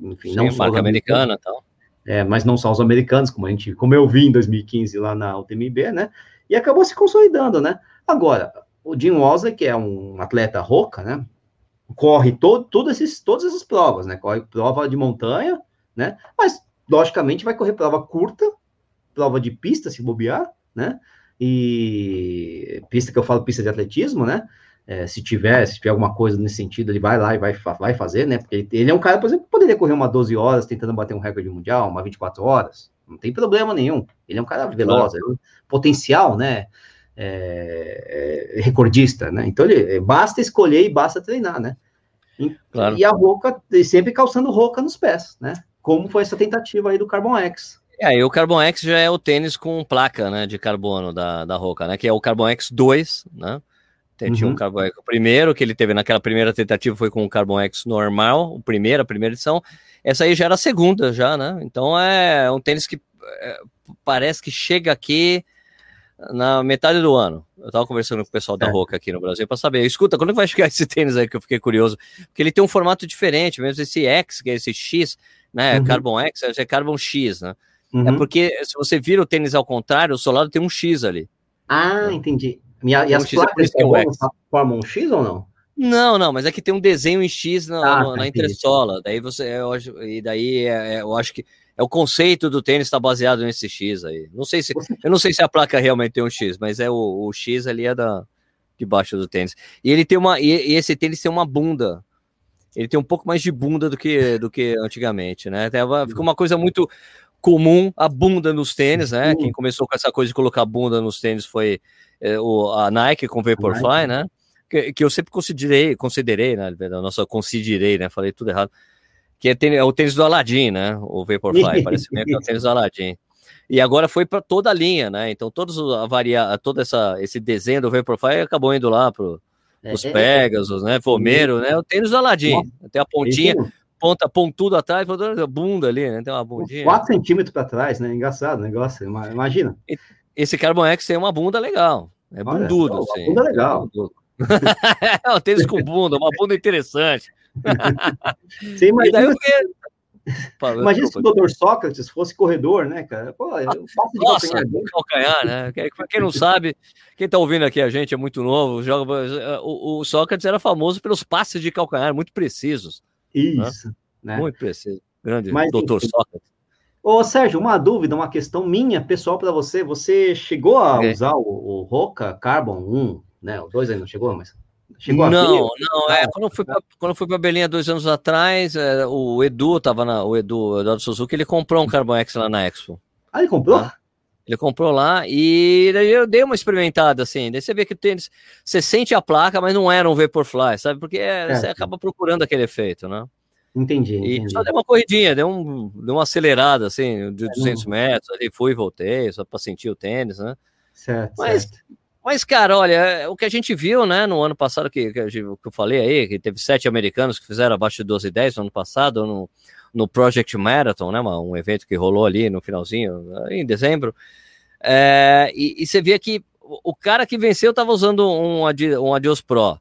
enfim, Sim, não só americana tal. É, mas não só os americanos, como a gente, como eu vi em 2015 lá na UTMB, né? E acabou se consolidando, né? Agora, o Jim Walsley, que é um atleta roca, né? Corre todo, todo esses, todas essas provas, né? Corre prova de montanha, né? Mas, logicamente, vai correr prova curta, prova de pista, se bobear, né? E pista que eu falo, pista de atletismo, né? É, se tiver, se tiver alguma coisa nesse sentido, ele vai lá e vai, vai fazer, né? Porque ele é um cara, por exemplo, que poderia correr uma 12 horas tentando bater um recorde mundial, uma 24 horas, não tem problema nenhum. Ele é um cara veloz, é um potencial, né? É, é, recordista, né? Então ele basta escolher e basta treinar, né? E, claro. e a Roca sempre calçando Roca nos pés, né? Como foi essa tentativa aí do Carbon X? É, e o Carbon X já é o tênis com placa, né, de carbono da, da Roca, né? Que é o Carbon X 2, né? Tinha uhum. um Carbon X. O primeiro que ele teve naquela primeira tentativa foi com o Carbon X normal, o primeiro, a primeira edição. Essa aí já era a segunda, já, né? Então é um tênis que é, parece que chega aqui na metade do ano. Eu tava conversando com o pessoal da é. Roca aqui no Brasil para saber. Escuta, quando vai chegar esse tênis aí que eu fiquei curioso? Porque ele tem um formato diferente, mesmo esse X, que é esse X, né? Uhum. Carbon X, é Carbon X, né? É uhum. É porque se você vira o tênis ao contrário, o solado tem um X ali. Ah, entendi. E, a, e as um placas é formam um X ou não? Não, não, mas é que tem um desenho em X na, ah, na, na entressola. Daí você, eu, e daí é, eu acho que é o conceito do tênis está baseado nesse X aí. Não sei se eu não sei se a placa realmente tem um X, mas é o, o X ali é da debaixo do tênis. E ele tem uma e, e, esse tênis tem uma bunda. Ele tem um pouco mais de bunda do que do que antigamente, né? Fica uma coisa muito comum a bunda nos tênis, né? Quem começou com essa coisa de colocar bunda nos tênis foi é, o, a Nike com Vaporfly, né? Que, que eu sempre considerei, considerei, né? Nossa, considerei, né? Falei tudo errado que é, é, o tênis do Aladdin, né? O Vaporfly, parece mesmo que é o tênis do Aladdin. E agora foi para toda a linha, né? Então todos a varia, todo essa, esse desenho do Vaporfly acabou indo lá para os é, é, é, Pegasus, né? Fomero, né? O tênis do Aladdin. Tem a pontinha, ponta, pontudo atrás, bunda ali, né? Tem uma bundinha. 4 centímetros para trás, né? Engraçado o negócio, imagina. Esse Carbon X tem uma bunda legal. É bundudo, Olha, assim. Bunda legal. É um tênis com bunda, uma bunda interessante. Você imagina, se, Imagina se o doutor Sócrates fosse corredor, né, cara? Pô, eu faço de Nossa, calcanhar, calcanhar, né? Quem não sabe, quem tá ouvindo aqui a gente é muito novo, joga, o, o Sócrates era famoso pelos passes de calcanhar muito precisos. Isso, né? né? Muito preciso. Grande Mas, doutor enfim. Sócrates. Ô, Sérgio, uma dúvida, uma questão minha, pessoal, para você. Você chegou a é. usar o, o Roca Carbon 1, né? O 2 aí não chegou, mas Chegou não, não, é, quando eu fui pra, quando eu fui para Belinha dois anos atrás, é, o Edu tava na, o Edu, o Eduardo Suzuki, ele comprou um Carbon X lá na Expo. Ah, ele comprou? Ah, ele comprou lá e daí eu dei uma experimentada assim. Daí você vê que o tênis, você sente a placa, mas não era um Vaporfly, sabe? Porque é, você acaba procurando aquele efeito, né? Entendi, entendi. E só deu uma corridinha, deu, um, deu uma acelerada assim, de 200 é, metros, ali fui e voltei, só para sentir o tênis, né? Certo, mas certo. Mas, cara, olha, o que a gente viu, né, no ano passado, que, que, eu falei aí, que teve sete americanos que fizeram abaixo de 12 e 10 no ano passado, no, no Project Marathon, né, um evento que rolou ali no finalzinho, em dezembro, é, e, e, você via que o cara que venceu estava usando um, um Adios Pro,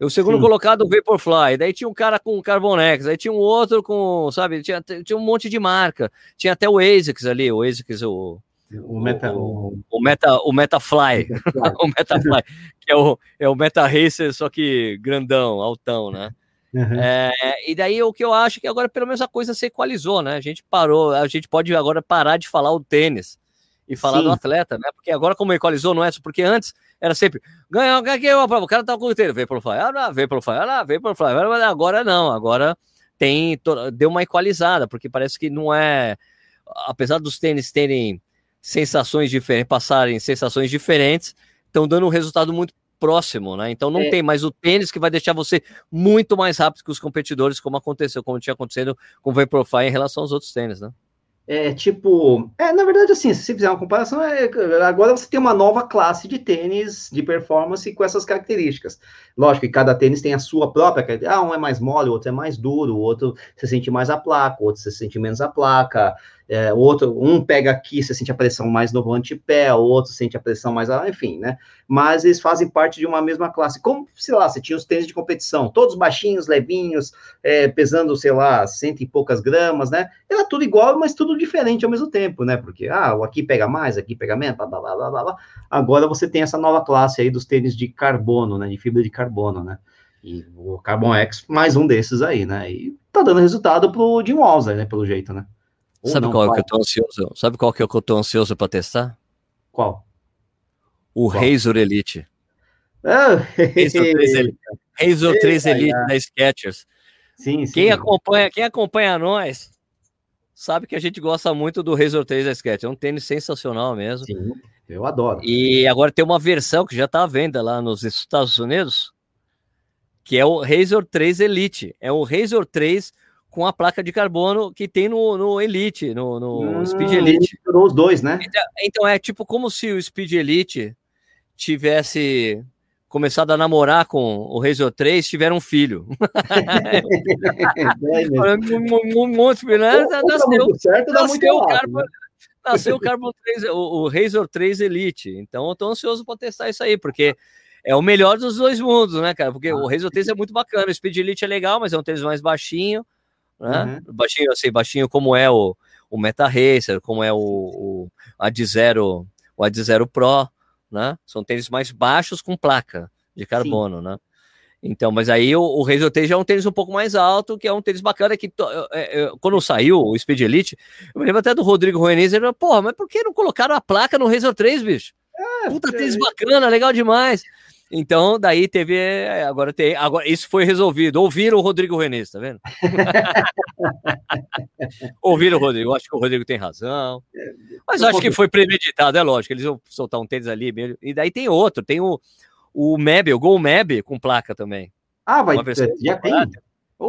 e o segundo Sim. colocado, o Vaporfly, daí tinha um cara com Carbonex, aí tinha um outro com, sabe, tinha, tinha um monte de marca, tinha até o ASICS ali, o ASICS, o o Meta, o, o Meta, o Metafly, o Metafly, que é o, é o Meta Racer, só que grandão, altão, né? Uhum. É, e daí o que eu acho que agora pelo menos a coisa se equalizou, né? A gente parou, a gente pode agora parar de falar o tênis e falar Sim. do atleta, né? Porque agora como equalizou, não é só porque antes era sempre ganhou, ganhou a prova, o cara tá com o tênis, veio pelo fly, ah, veio pelo fly, ah, veio pelo fly, agora não, agora tem deu uma equalizada, porque parece que não é apesar dos tênis terem sensações diferentes, passarem sensações diferentes, estão dando um resultado muito próximo, né? Então não é. tem mais o tênis que vai deixar você muito mais rápido que os competidores, como aconteceu, como tinha acontecido com o Vaporfly em relação aos outros tênis, né? É tipo, é, na verdade, assim, se você fizer uma comparação, é, agora você tem uma nova classe de tênis de performance com essas características. Lógico que cada tênis tem a sua própria, ah, um é mais mole, o outro é mais duro, o outro você sente mais a placa, o outro você sente menos a placa, é, outro, um pega aqui, você sente a pressão mais no antepé, o outro sente a pressão mais, enfim, né? Mas eles fazem parte de uma mesma classe. Como, sei lá, você tinha os tênis de competição, todos baixinhos, levinhos, é, pesando, sei lá, cento e poucas gramas, né? Era tudo igual, mas tudo diferente ao mesmo tempo, né? Porque, ah, aqui pega mais, aqui pega menos, blá, blá, blá, blá, blá. Agora você tem essa nova classe aí dos tênis de carbono, né? De fibra de carbono, né? E o Carbon X, mais um desses aí, né? E tá dando resultado pro Jim Walzer, né? Pelo jeito, né? Sabe não, qual é que eu tô ansioso? Sabe qual que é que eu tô ansioso para testar? Qual? O qual? Razor Elite. Ah, Razor 3 Elite, Razor 3 Elite da Skechers. Sim, sim. Quem acompanha, quem acompanha nós sabe que a gente gosta muito do Razor 3 da Skechers. É um tênis sensacional mesmo. Sim, eu adoro. E agora tem uma versão que já está à venda lá nos Estados Unidos, que é o Razor 3 Elite. É o Razor 3 com a placa de carbono que tem no, no Elite, no, no hum, Speed Elite. Os dois, né? Então, então, é tipo como se o Speed Elite tivesse começado a namorar com o Razor 3, tiveram um filho. um monte de né? nasceu, certo, nasceu, o Carbon, né? nasceu o Carbon 3, o, o Razor 3 Elite. Então eu tô ansioso para testar isso aí, porque é o melhor dos dois mundos, né, cara? Porque ah, o Razor 3 é muito bacana, o Speed Elite é legal, mas é um tênis mais baixinho né? Uhum. Baixinho, assim, baixinho como é o, o Meta Racer, como é o, o Ad Zero, o Ad Zero Pro, né? São tênis mais baixos com placa de carbono, Sim. né? Então, mas aí o, o Razor 3 já é um tênis um pouco mais alto, que é um tênis bacana que é, é, quando saiu o Speed Elite, eu me lembro até do Rodrigo Rueniz, ele falou, porra, mas por que não colocaram a placa no Razor 3, bicho? É, Puta tênis bacana, legal demais. Então, daí teve. É, agora tem. Agora, isso foi resolvido. Ouviram o Rodrigo Renes, tá vendo? Ouviram o Rodrigo. Acho que o Rodrigo tem razão. Mas acho que foi premeditado, é lógico. Eles vão soltar um tênis ali. E daí tem outro. Tem o, o Meb, o Gol Meb com placa também. Ah, vai ter. Já tem.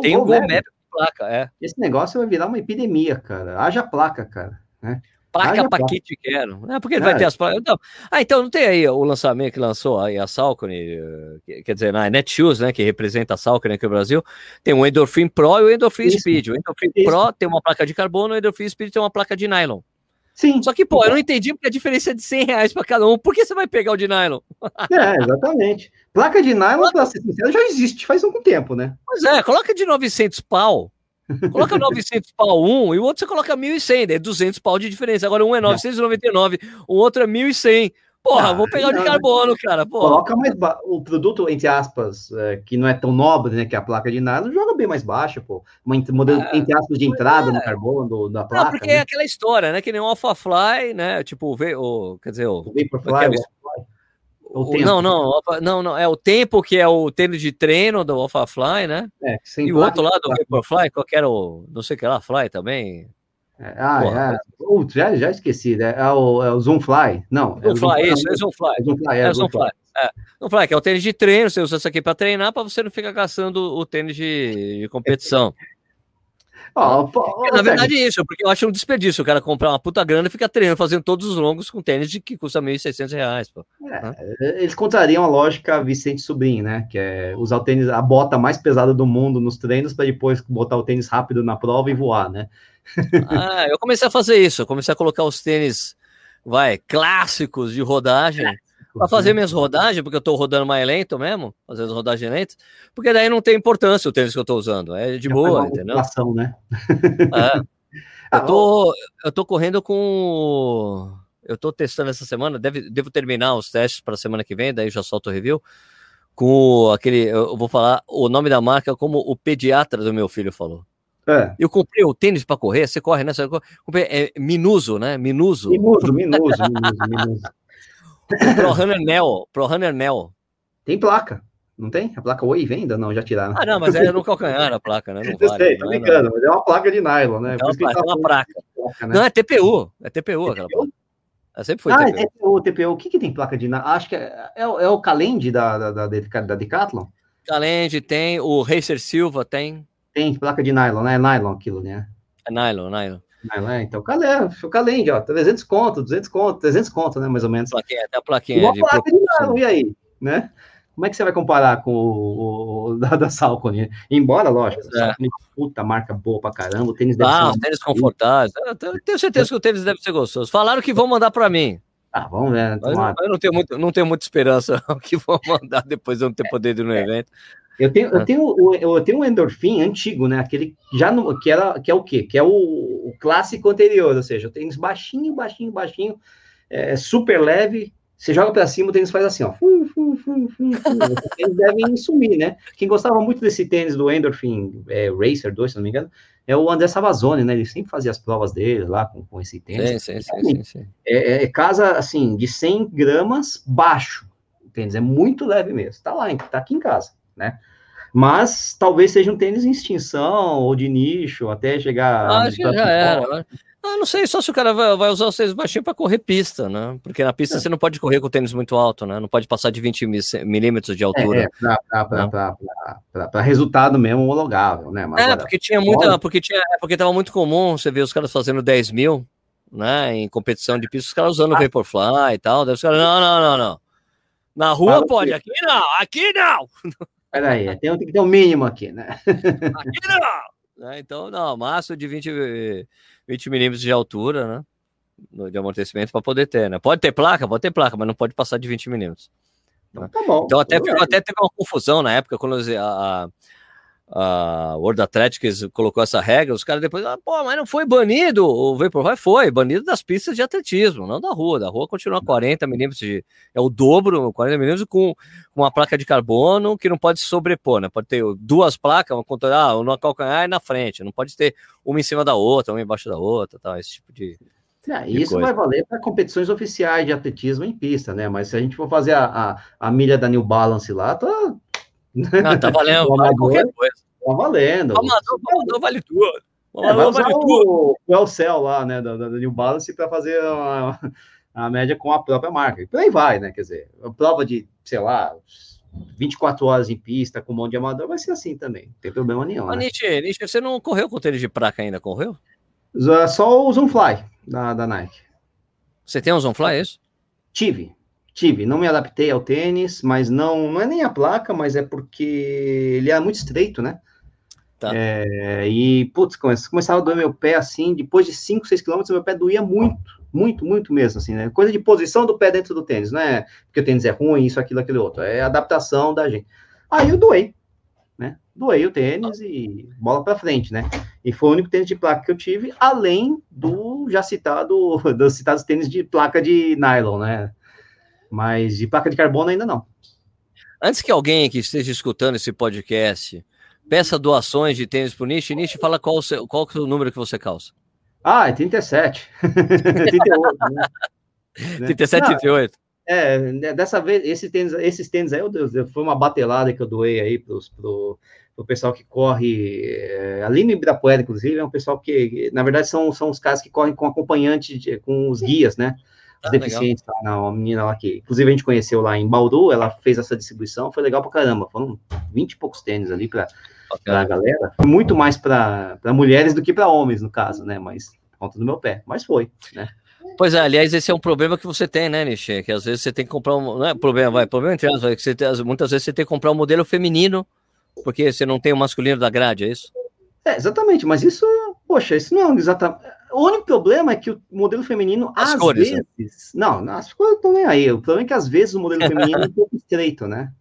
Tem o Gol Meb com placa, é. Esse negócio vai virar uma epidemia, cara. Haja placa, cara. Né? Placa Paquete quero. Né? Porque ele vai ter as placas. Então, ah, então não tem aí o lançamento que lançou aí a Salcone, quer dizer, na Netshoes, né, que representa a Salcone aqui no Brasil, tem o Endorphin Pro e o Endorphin Isso. Speed. O Endorphin Isso. Pro tem uma placa de carbono, o Endorphin Speed tem uma placa de nylon. Sim. Só que, pô, eu não entendi porque a diferença é de 100 reais para cada um. Por que você vai pegar o de nylon? É, exatamente. Placa de nylon, pra ser sincero, já existe faz algum tempo, né? Pois é, coloca de 900 pau Coloca 900 pau um e o outro você coloca 1.100, é 200 pau de diferença. Agora um é 999, o outro é 1.100. Porra, ah, vou pegar o de carbono, cara. Porra. Coloca mais ba... o produto, entre aspas, é, que não é tão nobre, né? Que é a placa de nylon, joga bem mais baixo, pô. Uma modelo, ah, entre aspas, de entrada é. no carbono do, da placa. Não, porque é né? é aquela história, né? Que nem o Alpha Fly, né? Tipo, o, quer dizer, o. o Vaporfly, o, não, não, não, não, é o tempo que é o tênis de treino do Alpha Fly, né? É, e o outro lado do Vaporfly, qual que era o, não sei o que lá, Fly também. É, ah, Porra, é. Uh, já, já esqueci, né? É o, é o Zoom Fly. Não, é Fly, Zoom isso, é Zoom Fly. Zoom Fly, é, é Zoom Fly. Fly. É. Zoom Fly, que é o tênis de treino, você usa isso aqui para treinar, para você não ficar caçando o tênis de, de competição. Oh, pô, na verdade é isso, porque eu acho um desperdício o cara comprar uma puta grana e ficar treinando, fazendo todos os longos com tênis de que custa 1.600 reais, pô. É, eles contrariam a lógica Vicente Sobrinho, né, que é usar o tênis, a bota mais pesada do mundo nos treinos para depois botar o tênis rápido na prova e voar, né. ah, eu comecei a fazer isso, eu comecei a colocar os tênis, vai, clássicos de rodagem, para fazer minhas rodagens, porque eu estou rodando mais lento mesmo, fazendo rodagens lentas, porque daí não tem importância o tênis que eu estou usando, é de boa, entendeu? Né? É. Eu tô, eu tô correndo com. Eu tô testando essa semana, deve, devo terminar os testes para a semana que vem, daí já solto o review. Com aquele. Eu vou falar o nome da marca como o pediatra do meu filho falou. É. Eu comprei o tênis para correr, você corre, né? Você comprei, é Minuso, né? Minuso. Minuso, Minuso, Minuso, Minuso. Pro Runner Neo, Pro Runner Neo. Tem placa. Não tem? A placa Oi venda? Não, já tiraram. Ah, não, mas é no calcanhar a placa, né? Não eu vale, sei, tô brincando, não. mas é uma placa de nylon, né? Não, é uma placa. placa né? Não, é TPU. É TPU, aquela placa. É, sempre foi ah, TPU. é TPU, TPU. O que, que tem placa de nylon? Acho que é, é, é o Calend da, da, da, da Decathlon? Calend tem, o Racer Silva tem. Tem placa de nylon, né? É nylon aquilo, né? É nylon, nylon. Nylon, é, então, cadê? O Calend, ó, 300 conto, 200 conto, 300 conto, né, mais ou menos. Plaquinha, até a plaquinha. Uma de de nylon, e aí, né? Como é que você vai comparar com o, o da, da Salcone? Embora, lógico, é. puta marca boa pra caramba, o tênis deve ah, ser. tênis confortável. Eu tenho certeza que o tênis deve ser gostoso. Falaram que vão mandar pra mim. Ah, vamos ver. Né? Mas eu, não tenho muito, não tenho muita esperança que vão mandar depois de eu não ter poder ir no é. evento. Eu tenho, eu tenho, eu tenho um endorfim antigo, né? Aquele já no, que era, que é o quê? Que é o, o clássico anterior, ou seja, o tênis baixinho, baixinho, baixinho, é, super leve, você joga para cima, o tênis faz assim, ó. Fum, fum, fum, fum, Eles devem sumir, né? Quem gostava muito desse tênis do Endorphin é, Racer 2, se não me engano, é o André Savazone, né? Ele sempre fazia as provas dele lá com, com esse tênis. Sim, sim, sim, sim, sim. É, é, casa, assim, de 100 gramas baixo. O tênis é muito leve mesmo. Tá lá, tá aqui em casa, né? Mas talvez seja um tênis em extinção ou de nicho, até chegar. Acho que já era. Né? Ah, não sei, só se o cara vai, vai usar os tênis baixinhos para correr pista, né? Porque na pista é. você não pode correr com o tênis muito alto, né? Não pode passar de 20 milímetros de altura. É, é para resultado mesmo homologável, né? Mas, é, porque tinha muita. Porque, tinha, é, porque tava muito comum você ver os caras fazendo 10 mil, né? Em competição de pista, os caras usando ah. Vaporfly e tal. Daí os caras, não, não, não, não. Na rua pode, aqui não, aqui não. Peraí, tem, tem que ter um mínimo aqui, né? Aqui não! Né, então, não, máximo de 20 20 milímetros de altura, né? De amortecimento para poder ter, né? Pode ter placa, pode ter placa, mas não pode passar de 20 milímetros. Né? Tá bom. Então até, até teve uma confusão na época quando a, a World Athletics colocou essa regra, os caras depois, ah, pô, mas não foi banido, o Vaporfly foi, banido das pistas de atletismo, não da rua, da rua continua 40 milímetros, de, é o dobro, 40 milímetros com, com uma placa de carbono que não pode se sobrepor, né, pode ter duas placas, uma controlar, uma no calcanhar e na frente, não pode ter uma em cima da outra, uma embaixo da outra, tal, esse tipo de... É, isso coisa. vai valer para competições oficiais de atletismo em pista, né? Mas se a gente for fazer a, a, a milha da New Balance lá, tá, não, tá valendo, vale qualquer coisa. Tá valendo. O amador, o amador vale tudo. O é, amador vale tudo. O Elcel lá, né, da, da New Balance para fazer a, a, média com a própria marca. E por aí vai, né, quer dizer, a prova de, sei lá, 24 horas em pista com um monte de amador vai ser assim também, não tem problema nenhum. Né? Nietzsche, Nietzsche, você não correu com tênis de placa ainda, correu? Só o Zoomfly da, da Nike. Você tem um Zoomfly, é isso? Tive, Tive, não me adaptei ao tênis, mas não, não é nem a placa, mas é porque ele é muito estreito, né? Tá. É, e, putz, começava a doer meu pé assim, depois de 5, 6 quilômetros, meu pé doía muito, muito, muito mesmo, assim, né? Coisa de posição do pé dentro do tênis, não é porque o tênis é ruim, isso, aquilo, aquele outro. É adaptação da gente. Aí eu doei. né? Doei o tênis e bola para frente, né? E foi o único tênis de placa que eu tive, além do já citado, dos citados tênis de placa de nylon, né? Mas de placa de carbono ainda não. Antes que alguém que esteja escutando esse podcast peça doações de tênis para o Nishi, Nishi, fala qual o, seu, qual é o número que você calça. Ah, é 37. 38, né? 37, 38. É, né, dessa vez, esse tênis, esses tênis aí, eu, foi uma batelada que eu doei aí para pro, pro pessoal que corre é, ali no Ibirapuera, inclusive, é um pessoal que, na verdade, são, são os caras que correm com acompanhante, de, com os guias, né? Os ah, deficientes, lá, na, uma menina lá que, inclusive, a gente conheceu lá em Bauru, ela fez essa distribuição, foi legal pra caramba, foram 20 e poucos tênis ali para a galera, muito mais para mulheres do que para homens, no caso, né? Mas, conta do meu pé, mas foi, né? Pois é, aliás, esse é um problema que você tem, né, Nishi? Que às vezes você tem que comprar um. Não é problema, vai. Problema entre aspas, é que você tem, muitas vezes você tem que comprar um modelo feminino, porque você não tem o masculino da grade, é isso? É, exatamente, mas isso, poxa, isso não é exatamente. O único problema é que o modelo feminino, as às cores, né? vezes. Né? Não, as cores estão nem aí. O problema é que às vezes o modelo feminino é um pouco estreito, né?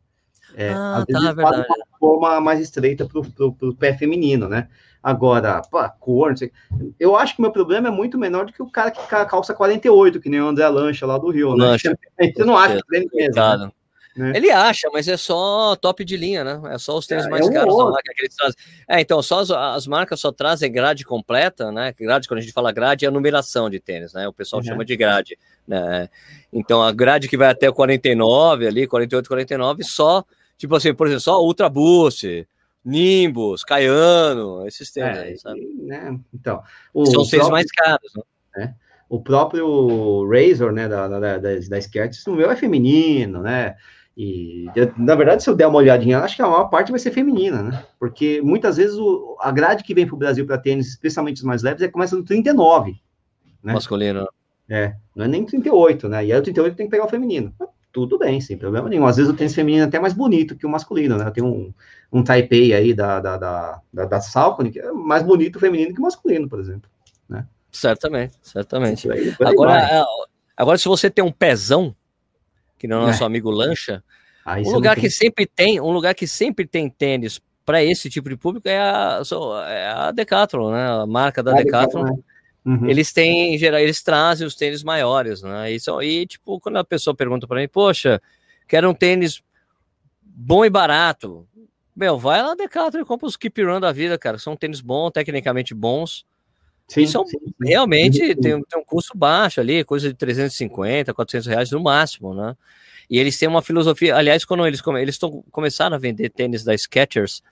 É, ah, às vezes tá, faz uma forma mais estreita para o pé feminino, né? Agora, pá, cor, não sei. Eu acho que o meu problema é muito menor do que o cara que calça 48, que nem o André Lancha lá do Rio, né? Lancha. Você não acha que ele mesmo. Né? Né? Ele acha, mas é só top de linha, né? É só os tênis é, mais é caros da marca que eles trazem. É, então, só as, as, marcas só trazem grade completa, né? Grade, quando a gente fala grade, é a numeração de tênis, né? O pessoal uhum. chama de grade, né? Então, a grade que vai até o 49 ali, 48, 49, só, tipo assim, por exemplo, só Ultra Boost, Nimbus, Caiano, esses tênis é, aí, sabe? Né? Então, são os tênis mais caros, né? É, o próprio Razor, né, da, da, da, da Skechers, o meu é feminino, né? E, na verdade, se eu der uma olhadinha, acho que a maior parte vai ser feminina, né? Porque muitas vezes o, a grade que vem para o Brasil para tênis, especialmente os mais leves, é começa no 39. Né? Masculino. É, não é nem 38, né? E aí o 38 tem que pegar o feminino tudo bem, sem problema nenhum. Às vezes o tênis feminino é até mais bonito que o masculino, né? Tem um, um Taipei aí da, da, da, da, da Salcone, que é mais bonito o feminino que o masculino, por exemplo. Né? Certamente, certamente. Aí, agora, é, agora, se você tem um pezão, que não é nosso é. amigo Lancha, um lugar que sempre tem, um lugar que sempre tem tênis para esse tipo de público é a, é a Decathlon, né? A marca da a Decathlon. Decathlon né? Uhum. Eles têm, em geral, eles trazem os tênis maiores, né? E, só, e tipo, quando a pessoa pergunta para mim, poxa, quero um tênis bom e barato. Meu, vai lá Decathlon e compra os Keep Run da vida, cara. São tênis bons, tecnicamente bons. Sim, e são sim, sim. realmente tem, tem, um custo baixo ali, coisa de 350, 400 reais no máximo, né? E eles têm uma filosofia. Aliás, quando eles, eles tão, começaram a vender tênis da Skechers,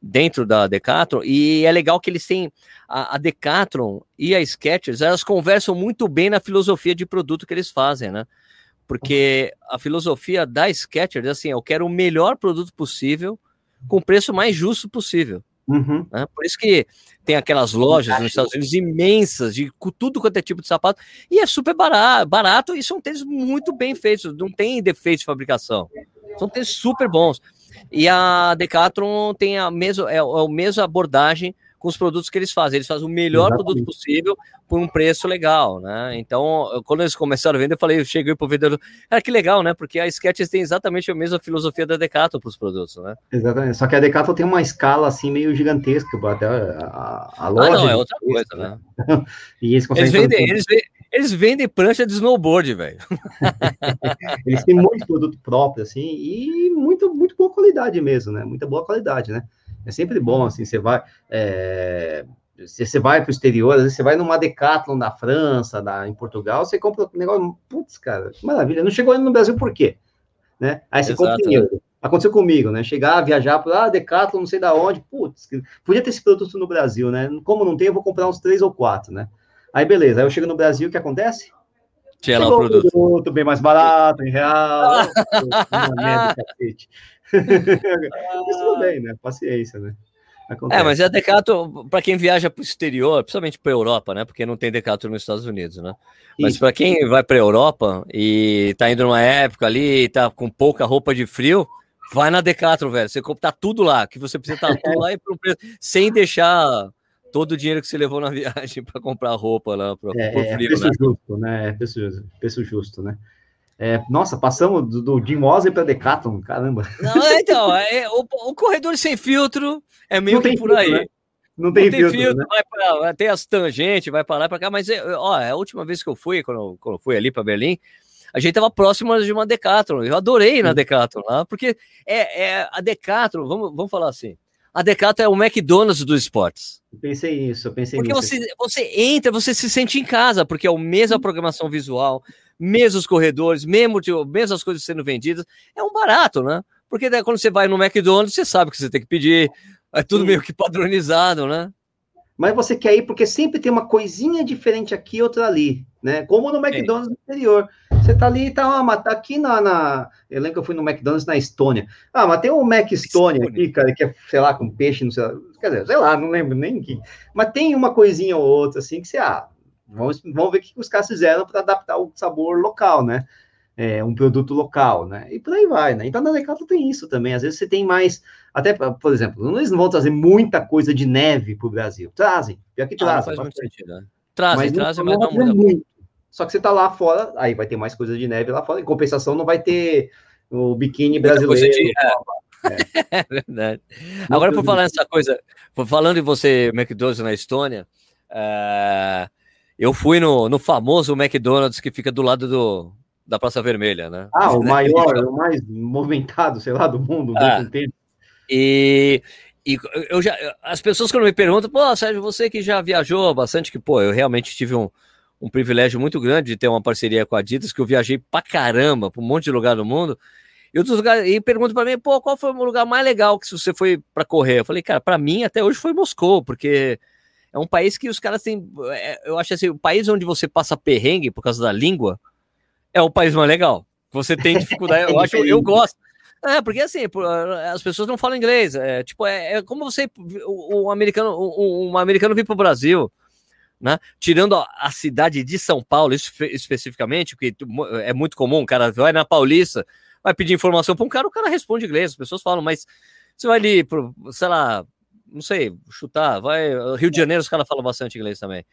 dentro da Decathlon, e é legal que eles têm a, a Decathlon e a Skechers, elas conversam muito bem na filosofia de produto que eles fazem, né? Porque a filosofia da Skechers é assim, eu quero o melhor produto possível com o preço mais justo possível. Uhum. Né? Por isso que tem aquelas lojas nos Estados Unidos imensas de tudo quanto é tipo de sapato e é super barato, barato e são tênis muito bem feitos, não tem defeitos de fabricação. São tênis super bons. E a Decathlon tem a mesma, é, é a mesma abordagem com os produtos que eles fazem. Eles fazem o melhor Exatamente. produto possível por um preço legal, né? Então, quando eles começaram a vender, eu falei, eu cheguei pro vendedor, cara, que legal, né? Porque a Skechers tem exatamente a mesma filosofia da Decathlon para os produtos, né? Exatamente. Só que a Decathlon tem uma escala assim meio gigantesca, até a, a, loja. Ah, não, é outra coisa, né? e eles, eles vendem, eles eles vendem prancha de snowboard, velho. Eles têm muito produto próprio, assim, e muito, muito boa qualidade mesmo, né? Muita boa qualidade, né? É sempre bom, assim, você vai. É... Você vai para o exterior, às vezes você vai numa Decathlon na França, na, em Portugal, você compra um negócio, putz, cara, que maravilha. Não chegou ainda no Brasil por quê? Né? Aí você Exato, compra em Aconteceu comigo, né? Chegar, viajar para ah, Decathlon, não sei da onde, putz, podia ter esse produto no Brasil, né? Como não tem, eu vou comprar uns três ou quatro, né? Aí beleza, aí eu chego no Brasil, o que acontece? Tinha lá o produto. produto. bem mais barato, em real. merda, cacete. Mas tudo bem, né? Paciência, né? Acontece. É, mas é Decathlon, para quem viaja para o exterior, principalmente para a Europa, né? Porque não tem Decathlon nos Estados Unidos, né? Mas para quem vai para a Europa e tá indo numa época ali, tá com pouca roupa de frio, vai na Decathlon, velho. Você compra tá tudo lá, que você precisa estar tá tudo lá e sem deixar todo o dinheiro que você levou na viagem para comprar roupa lá para é, por é, frio, é preço né? justo, né? É preço, preço justo, né? É, nossa, passamos do, do Jim Mosley para Decathlon, caramba. Não, é, então, é, o, o, corredor sem filtro é meio que por aí. Né? Não tem, Não tem filtro, filtro né? vai pra, tem as tangentes, vai para lá e para cá, mas ó, é a última vez que eu fui, quando, quando eu fui ali para Berlim, a gente tava próximo de uma Decathlon. Eu adorei na Decathlon lá, porque é, é a Decathlon, vamos, vamos falar assim, a Decathlon é o McDonald's dos esportes. Eu pensei isso, eu pensei porque nisso. Porque você, você entra, você se sente em casa, porque é o mesmo a programação visual, mesmos corredores, mesmo, mesmo as coisas sendo vendidas. É um barato, né? Porque daí, quando você vai no McDonald's, você sabe que você tem que pedir. É tudo Sim. meio que padronizado, né? Mas você quer ir porque sempre tem uma coisinha diferente aqui, outra ali, né? Como no McDonald's no interior. Você tá ali, tá, ah, mas tá aqui na, na. Eu lembro que eu fui no McDonald's na Estônia. Ah, mas tem o Mac Estônia aqui, cara, que é, sei lá, com peixe, não sei lá. Quer dizer, sei lá, não lembro nem que. Mas tem uma coisinha ou outra, assim, que você, ah, vamos, vamos ver o que os caras fizeram para adaptar o sabor local, né? É, um produto local, né? E por aí vai, né? Então na Decathlon tem isso também. Às vezes você tem mais, até por exemplo, eles não vão trazer muita coisa de neve para o Brasil. Trazem, pior que trazem. Ah, faz muito sentido, né? Trazem, mas trazem, mas não muda muito. Só que você tá lá fora, aí vai ter mais coisa de neve lá fora. Em compensação, não vai ter o biquíni brasileiro. De... É. é. verdade. Agora, por falar nessa coisa, falando de você, McDonald's na Estônia, uh, eu fui no, no famoso McDonald's que fica do lado do, da Praça Vermelha, né? Ah, o maior, o mais movimentado, sei lá, do mundo. Ah, e, e eu já, as pessoas quando me perguntam, pô, Sérgio, você que já viajou bastante, que, pô, eu realmente tive um, um privilégio muito grande de ter uma parceria com a Adidas, que eu viajei pra caramba, pra um monte de lugar do mundo. E outros lugares, e perguntam para mim, pô, qual foi o lugar mais legal que você foi para correr? Eu falei, cara, para mim até hoje foi Moscou, porque é um país que os caras têm, é, eu acho assim, o país onde você passa perrengue por causa da língua é o país mais legal. Você tem dificuldade, eu acho, eu gosto. É, porque assim, as pessoas não falam inglês. É, tipo, é, é como você, um americano, um, um americano vir para o Brasil, né? Tirando a, cidade de São Paulo, especificamente, que é muito comum, o cara vai na Paulista, vai pedir informação para um cara, o cara responde inglês, as pessoas falam, mas você vai ali, pro, sei lá, não sei, chutar, vai. Rio de Janeiro, os caras falam bastante inglês também.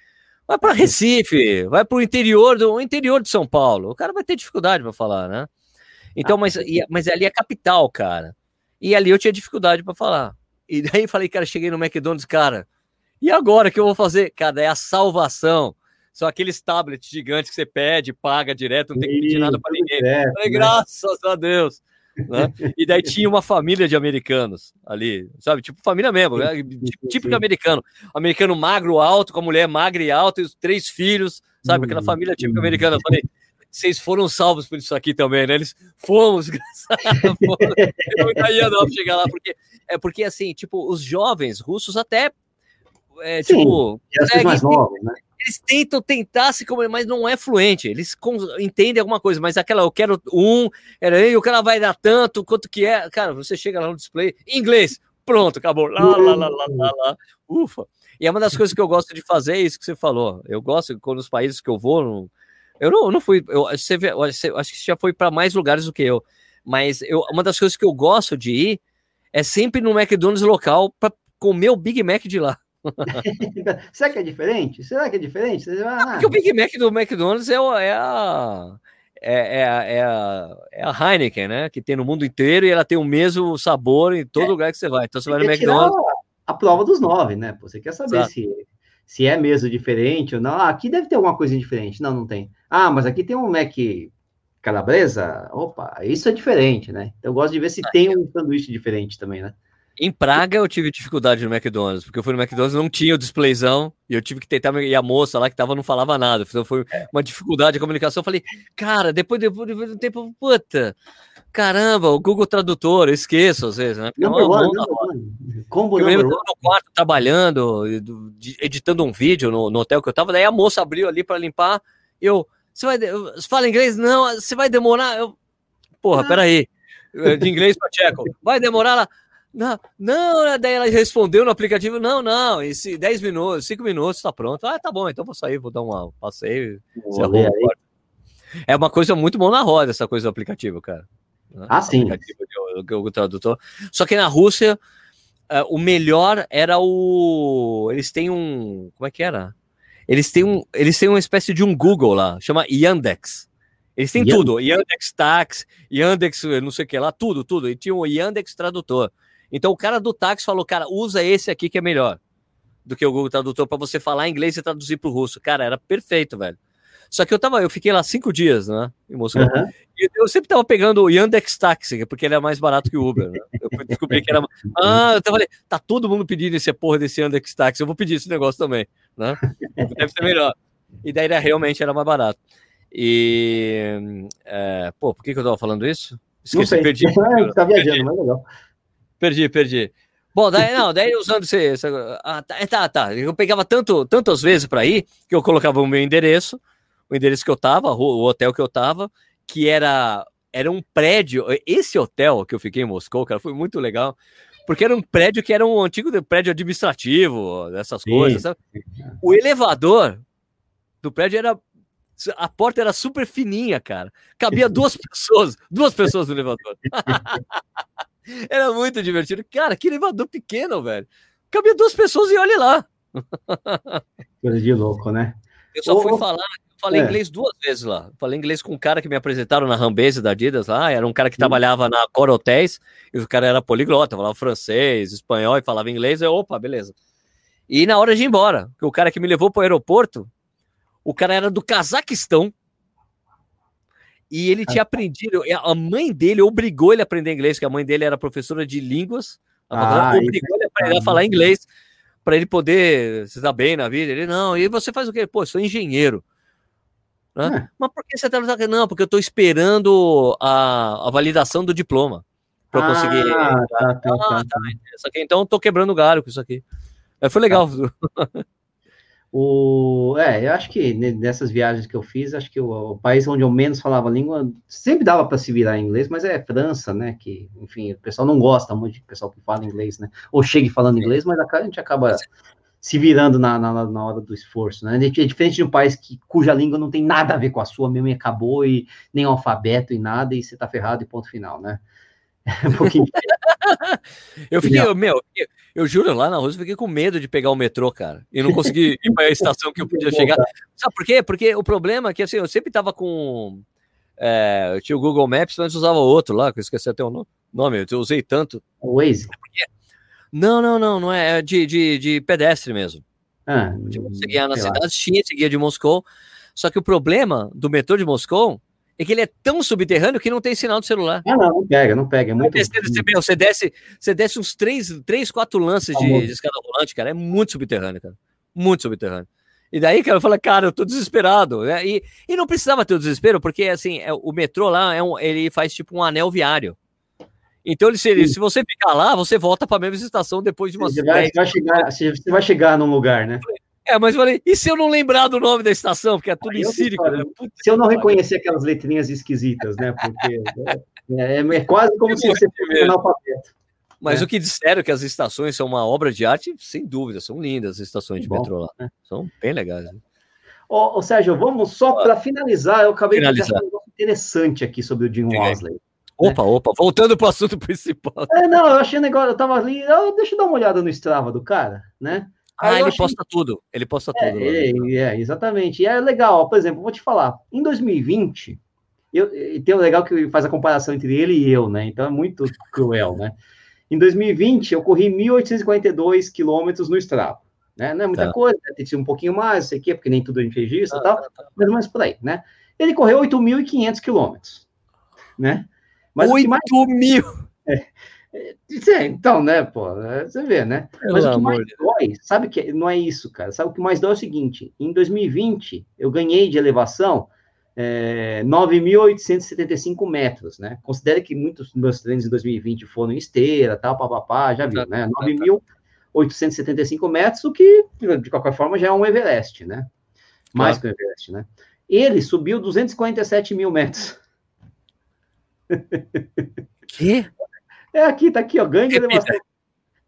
Vai para Recife, vai para o interior do interior de São Paulo. O cara vai ter dificuldade para falar, né? Então, mas, mas ali é capital, cara. E ali eu tinha dificuldade para falar. E daí falei, cara, cheguei no McDonald's, cara, e agora o que eu vou fazer? Cara, é a salvação. São aqueles tablets gigantes que você pede, paga direto, não tem que pedir nada para ninguém. Falei, né? graças a Deus. Né? E daí tinha uma família de americanos ali, sabe? Tipo família mesmo, né? típico americano. Americano magro, alto, com a mulher magra e alta, e os três filhos, sabe? Aquela uhum. família típica americana. Eu falei, vocês foram salvos por isso aqui também, né? Eles fomos, Eu não ia não chegar lá, porque é porque assim, tipo, os jovens russos até é, Sim, tipo, mais novos, né? Eles tentam tentar se comer, mas não é fluente. Eles entendem alguma coisa, mas aquela eu quero um, o cara vai dar tanto, quanto que é. Cara, você chega lá no display, inglês, pronto, acabou. Lá, lá, lá, lá, lá, lá. Ufa. E é uma das coisas que eu gosto de fazer, é isso que você falou. Eu gosto, quando os países que eu vou, não, eu não, eu não fui. Eu, você, você, acho que você já foi para mais lugares do que eu. Mas eu, uma das coisas que eu gosto de ir é sempre no McDonald's local para comer o Big Mac de lá. Será que é diferente? Será que é diferente? Ah, ah, porque o Big Mac do McDonald's é, é a. É, é, a, é, a, é a Heineken, né? Que tem no mundo inteiro e ela tem o mesmo sabor em todo é. lugar que você vai. Então você vai no McDonald's. A, a, prova dos nove, né? Você quer saber se, se é mesmo diferente ou não. Ah, aqui deve ter alguma coisa diferente. Não, não tem. Ah, mas aqui tem um Mac calabresa. Opa, isso é diferente, né? Então eu gosto de ver se ah, tem um sanduíche diferente também, né? Em Praga eu tive dificuldade no McDonald's, porque eu fui no McDonald's não tinha o displayzão e eu tive que tentar e a moça lá que tava não falava nada. Então foi é. uma dificuldade de comunicação. Eu falei, cara, depois, depois, depois do tempo, puta, caramba, o Google Tradutor, eu esqueço às vezes, né? Porque não, é uma, Como eu lembro, no quarto trabalhando, editando um vídeo no, no, hotel que eu tava, daí a moça abriu ali para limpar, eu, você vai, você fala inglês? Não, você vai demorar? Eu, porra, ah. peraí, de inglês para tcheco, vai demorar lá? Não, não, né? daí ela respondeu no aplicativo, não, não, esse 10 minutos, 5 minutos, tá pronto. Ah, tá bom, então vou sair, vou dar um passeio. É uma coisa muito bom na roda, essa coisa do aplicativo, cara. Ah, sim. O, o, tradutor. Só que na Rússia, uh, o melhor era o. Eles têm um. Como é que era? Eles têm, um, eles têm uma espécie de um Google lá, chama Yandex. Eles têm Yandex. tudo, Yandex Tax, Yandex, não sei o que lá, tudo, tudo. E tinha o Yandex Tradutor. Então o cara do táxi falou, cara, usa esse aqui que é melhor do que o Google Tradutor para você falar inglês e traduzir para o russo. Cara, era perfeito, velho. Só que eu tava, eu fiquei lá cinco dias, né, em Moscou. Uhum. E eu sempre tava pegando o Yandex Taxi, porque ele é mais barato que o Uber, né? Eu descobri que era. Ah, eu tava ali, tá todo mundo pedindo esse porra desse Yandex Taxi, eu vou pedir esse negócio também, né? Deve ser melhor. E daí era, realmente era mais barato. E. É, pô, por que, que eu tava falando isso? Esqueci, perdi. tá viajando, mas legal. Perdi, perdi. Bom, daí não, daí usando esse. esse ah, tá, tá, tá, Eu pegava tanto, tantas vezes para ir que eu colocava o meu endereço, o endereço que eu tava, o hotel que eu tava, que era era um prédio. Esse hotel que eu fiquei em Moscou, cara, foi muito legal. Porque era um prédio que era um antigo prédio administrativo, dessas coisas. Sabe? O elevador do prédio era. A porta era super fininha, cara. Cabia duas pessoas, duas pessoas no elevador. Era muito divertido. Cara, que elevador pequeno, velho. Cabia duas pessoas e olhe lá. Coisa de louco, né? Eu só fui falar, falei é. inglês duas vezes lá. Falei inglês com um cara que me apresentaram na Rambase da Adidas lá. Era um cara que trabalhava na Cor Hotéis, e o cara era poliglota, falava francês, espanhol e falava inglês. Eu, opa, beleza. E na hora de ir embora, o cara que me levou para o aeroporto, o cara era do Cazaquistão. E ele tinha aprendido, a mãe dele obrigou ele a aprender inglês, porque a mãe dele era professora de línguas, ah, obrigou ele a aprender a falar inglês para ele poder se dar bem na vida. Ele, não, e você faz o quê? Pô, sou engenheiro. Né? É. Mas por que você está Não, porque eu estou esperando a, a validação do diploma para ah, conseguir. Tá, tá, tá, ah, tá. Só que então estou quebrando galho com isso aqui. Mas foi legal. O, é, eu acho que nessas viagens que eu fiz, acho que o, o país onde eu menos falava língua sempre dava para se virar em inglês, mas é França, né? Que, enfim, o pessoal não gosta muito de pessoal que fala inglês, né? Ou chegue falando inglês, mas a gente acaba se virando na, na, na, hora do esforço, né? É diferente de um país que, cuja língua não tem nada a ver com a sua, mesmo e acabou, e nem alfabeto e nada, e você tá ferrado e ponto final, né? um pouquinho. eu fiquei, eu, meu, eu, juro, lá na Rússia, eu fiquei com medo de pegar o metrô, cara. E não consegui ir para a estação que eu podia chegar. Sabe por quê? Porque o problema é que assim, eu sempre tava com. É, eu tinha o Google Maps, mas usava outro lá, que eu esqueci até o nome, eu usei tanto. O Waze? Não, não, não, não é, é de, de, de pedestre mesmo. Ah, de você guiar na cidade, tinha esse guia de Moscou. Só que o problema do metrô de Moscou é que ele é tão subterrâneo que não tem sinal de celular. Ah, não, não pega, não pega. É muito... Você, você, desce, você desce uns três, três quatro lances de, de, escada rolante, cara. É muito subterrâneo, cara. Muito subterrâneo. E daí, cara, eu falei, cara, eu tô desesperado. Né? E, e não precisava ter o desespero, porque, assim, é, o metrô lá, é um, ele faz tipo um anel viário. Então, ele, se, se você ficar lá, você volta para a mesma estação depois de uma você vai, vai chegar, Você vai chegar num lugar, né? É, mas eu falei, e se eu não lembrar do nome da estação? Porque é tudo Aí em sírico. Né? Se eu não reconhecer aquelas letrinhas esquisitas, né? Porque é, é, é quase como se você fosse analfabeto. Mas é. o que disseram que as estações são uma obra de arte, sem dúvida, são lindas as estações de Bom, metrô lá. Né? São bem legais. Né? Ô, ô, Sérgio, vamos só para finalizar, eu acabei finalizar. de ver um negócio interessante aqui sobre o Jim Wesley. Opa, né? opa, voltando para o assunto principal. É, não, eu achei um negócio, eu tava ali, eu, deixa eu dar uma olhada no Strava do cara, né? Ah, ele achei... posta tudo. Ele posta é, tudo. É, é, exatamente. E é legal, por exemplo, vou te falar, em 2020, eu, tem o um legal que faz a comparação entre ele e eu, né? Então é muito cruel, né? Em 2020, eu corri 1.842 quilômetros no Strava. Né? Não é muita tá. coisa, né? tem que ser um pouquinho mais, sei que, porque nem tudo a gente registra e tá, tal, tá, tá. mais por aí, né? Ele correu 8.500 quilômetros, né? Mas 8 mais... mil! É, é, então, né, pô, é, você vê, né? Pelo Mas o que mais dói, sabe que não é isso, cara. Sabe o que mais dói é o seguinte: em 2020, eu ganhei de elevação é, 9.875 metros, né? Considere que muitos dos meus treinos em 2020 foram em esteira, tal, papapá, já viu, né? 9.875 metros, o que, de qualquer forma, já é um Everest, né? Mais claro. que um Everest, né? Ele subiu 247 mil metros. Que? É aqui, tá aqui, ó, ganho de elevação.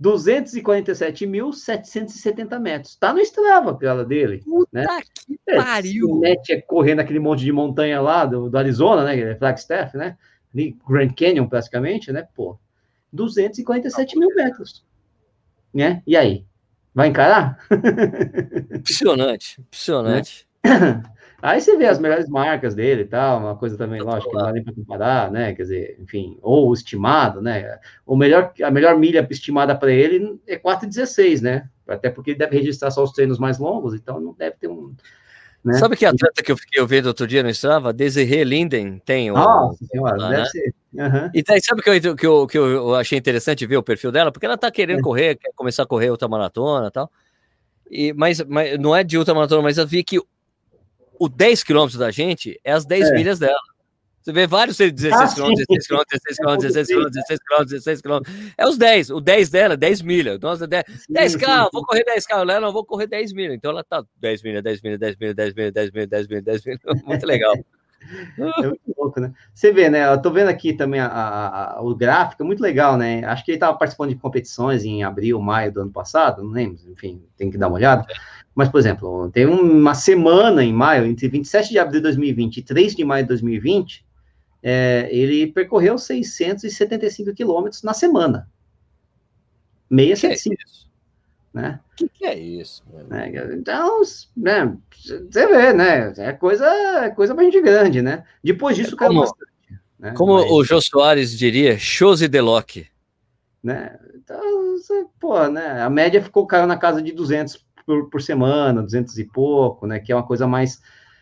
247.770 metros. Tá no Strava aquela dele. Puta né? que é, pariu! O Net é correndo aquele monte de montanha lá do, do Arizona, né? É Flagstaff, né? Ali, Grand Canyon, praticamente, né? Pô, 247 mil metros. Né? E aí? Vai encarar? Impressionante, impressionante. Né? Aí você vê as melhores marcas dele e tal, uma coisa também, lógico, que não dá nem para comparar, né? Quer dizer, enfim, ou estimado, né? O melhor, a melhor milha estimada para ele é 4,16, né? Até porque ele deve registrar só os treinos mais longos, então não deve ter um. Né? Sabe que atleta que eu fiquei ouvindo outro dia no Strava? Desirê Linden tem. Nossa um, senhora, lá, deve né? ser. Uhum. E daí, sabe o que eu, que, eu, que eu achei interessante ver o perfil dela? Porque ela tá querendo é. correr, quer começar a correr outra maratona e tal. E, mas, mas não é de ultramaratona, mas eu vi que o 10 quilômetros da gente é as 10 é. milhas dela. Você vê vários 16 ah, quilômetros, 16 quilômetros, 16 quilômetros, 16 quilômetros, 16 quilômetros, 16 quilômetros. É os 10. O 10 dela é 10 milhas. Nossa, 10, 10K, vou correr 10K. Ela não vou correr 10 milhas. Então ela tá 10 milhas, 10 milhas, 10 milhas, 10 milhas, 10 milhas, 10 milhas, 10 milhas. Muito legal. É muito louco, né? Você vê, né? Eu tô vendo aqui também a, a, a, o gráfico, é muito legal, né? Acho que ele estava participando de competições em abril, maio do ano passado, não lembro, enfim, tem que dar uma olhada. Mas, por exemplo, tem uma semana em maio, entre 27 de abril de 2020 e 3 de maio de 2020, é, ele percorreu 675 quilômetros na semana. 675. Que é isso? Né? que, que é isso? Né? Então, né, você vê, né? É coisa, é coisa bem grande, né? Depois disso, é como, bastante. Né? Como Mas, o Jô Soares diria, chose de Loki. Né? Então, você, pô, né? A média ficou caiu na casa de 200 por, por semana, 200 e pouco, né? Que é uma coisa mais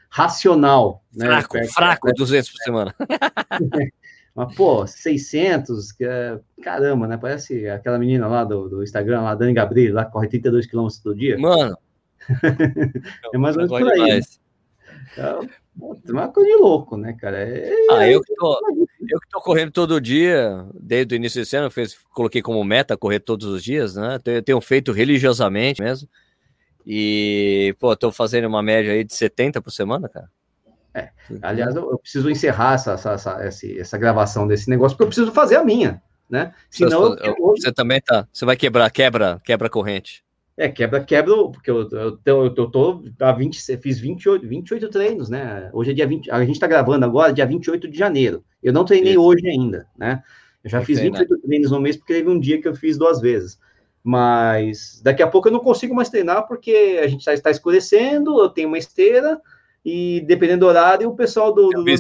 racional. Né? Fraco, Perto, fraco, 200 por semana. Mas, pô, 600, que é, caramba, né? Parece aquela menina lá do, do Instagram, lá, Dani Gabriel, lá corre 32 km todo dia. Mano. é mais ou menos por aí. Né? Então, uma coisa de louco, né, cara? É, ah, eu que, tô, eu que tô correndo todo dia, desde o início desse ano, eu coloquei como meta correr todos os dias, né? Eu tenho feito religiosamente mesmo. E, pô, tô fazendo uma média aí de 70 por semana, cara. É. Aliás, eu, eu preciso encerrar essa, essa, essa, essa, gravação desse negócio, porque eu preciso fazer a minha, né? Senão eu, você também tá. Você vai quebrar, quebra, quebra corrente. É, quebra, quebra, porque eu, eu, eu, eu tô a 20, fiz 28, 28 treinos, né? Hoje é dia 20, a gente tá gravando agora, dia 28 de janeiro. Eu não treinei Isso. hoje ainda, né? Eu já fiz 28 treinos no mês, porque teve um dia que eu fiz duas vezes. Mas daqui a pouco eu não consigo mais treinar porque a gente já está escurecendo, eu tenho uma esteira e dependendo do horário, o pessoal do, do, do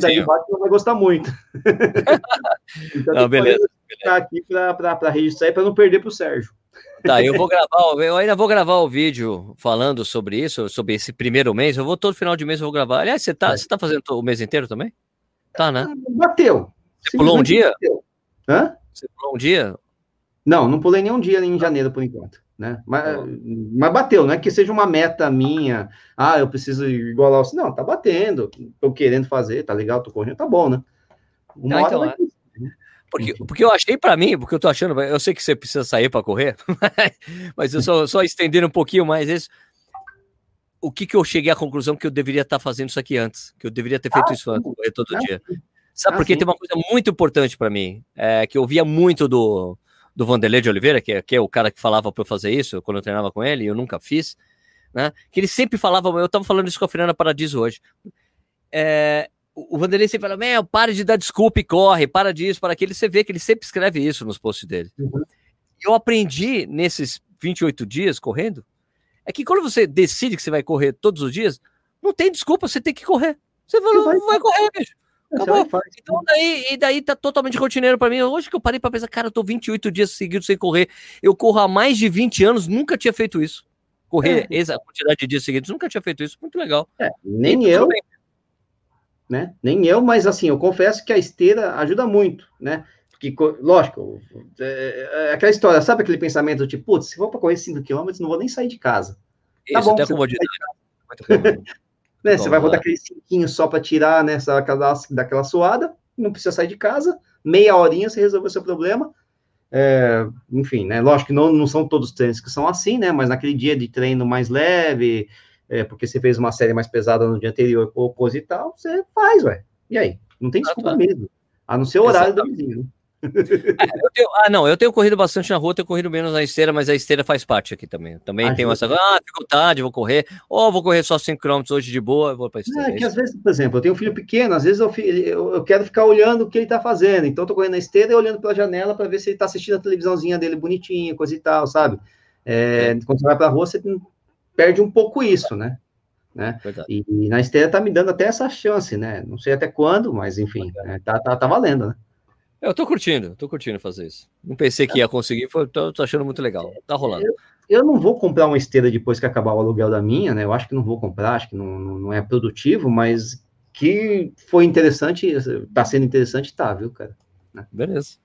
não vai gostar muito. então, não, beleza. Ficar aqui para registrar e para não perder para o Sérgio. Tá, eu vou gravar, eu ainda vou gravar o vídeo falando sobre isso, sobre esse primeiro mês. Eu vou todo final de mês eu vou gravar. Aliás, você tá, é. você tá fazendo o mês inteiro também? Tá, né? Bateu. Você pulou um dia? Bateu. Hã? Você pulou um dia? Não, não pulei nenhum dia em janeiro por enquanto, né? Mas, mas bateu, não é que seja uma meta minha, ah, eu preciso igualar o. Não, tá batendo, tô querendo fazer, tá legal, tô correndo, tá bom, né? Uma ah, então, é. Né? porque, porque eu achei para mim, porque eu tô achando, eu sei que você precisa sair para correr, mas eu só, só estender um pouquinho mais isso. O que que eu cheguei à conclusão que eu deveria estar tá fazendo isso aqui antes, que eu deveria ter feito ah, isso antes, correr todo ah, dia. Sabe, ah, porque sim. tem uma coisa muito importante para mim, é, que eu via muito do do Vanderlei de Oliveira, que é, que é o cara que falava para eu fazer isso quando eu treinava com ele, e eu nunca fiz, né? Que ele sempre falava, eu estava falando isso com a Fernanda Paradiso hoje. É, o Vanderlei sempre fala, meu, pare de dar desculpa e corre, para disso, para aquilo. Você vê que ele sempre escreve isso nos posts dele. Uhum. Eu aprendi nesses 28 dias correndo, é que quando você decide que você vai correr todos os dias, não tem desculpa, você tem que correr. Você, você vai, vai correr, bicho. Acabou. Então daí, e daí tá totalmente rotineiro para mim. Hoje que eu parei para pensar, cara, eu tô 28 dias seguidos sem correr. Eu corro há mais de 20 anos, nunca tinha feito isso. Correr é. essa quantidade de dias seguidos, nunca tinha feito isso. Muito legal. É, nem e, eu. Né? Nem eu, mas assim, eu confesso que a esteira ajuda muito, né? Porque, lógico, é, é aquela história, sabe aquele pensamento tipo, putz, se for para correr 5 km, não vou nem sair de casa. Tá isso, tá bom, até comodidade. Né? Você vai botar aquele cinquinho só para tirar né, daquela, daquela suada, não precisa sair de casa, meia horinha você resolveu o seu problema. É, enfim, né? Lógico que não, não são todos os treinos que são assim, né? Mas naquele dia de treino mais leve, é, porque você fez uma série mais pesada no dia anterior, ou coisa e tal, você faz, ué. E aí? Não tem desculpa mesmo. A não ser o horário Exatamente. do vizinho, né? tenho, ah, não, eu tenho corrido bastante na rua, tenho corrido menos na esteira, mas a esteira faz parte aqui também. Também tem tenho essa, ah, dificuldade, vou correr, ou vou correr só 5 km hoje de boa, vou para esteira. É, que às vezes, por exemplo, eu tenho um filho pequeno, às vezes eu, eu, quero ficar olhando o que ele está fazendo, então eu tô correndo na esteira e olhando pela janela para ver se ele está assistindo a televisãozinha dele bonitinha, coisa e tal, sabe? É, é. Quando você vai para a rua, você perde um pouco isso, né? né? E, e, na esteira tá me dando até essa chance, né? Não sei até quando, mas enfim, né? tá, tá, tá valendo, né? Eu tô curtindo, tô curtindo fazer isso. Não pensei que ia conseguir, tô, tô achando muito legal. Tá rolando. Eu, eu, não vou comprar uma esteira depois que acabar o aluguel da minha, né? Eu acho que não vou comprar, acho que não, não é produtivo, mas que foi interessante, tá sendo interessante, tá, viu, cara? Né? Beleza.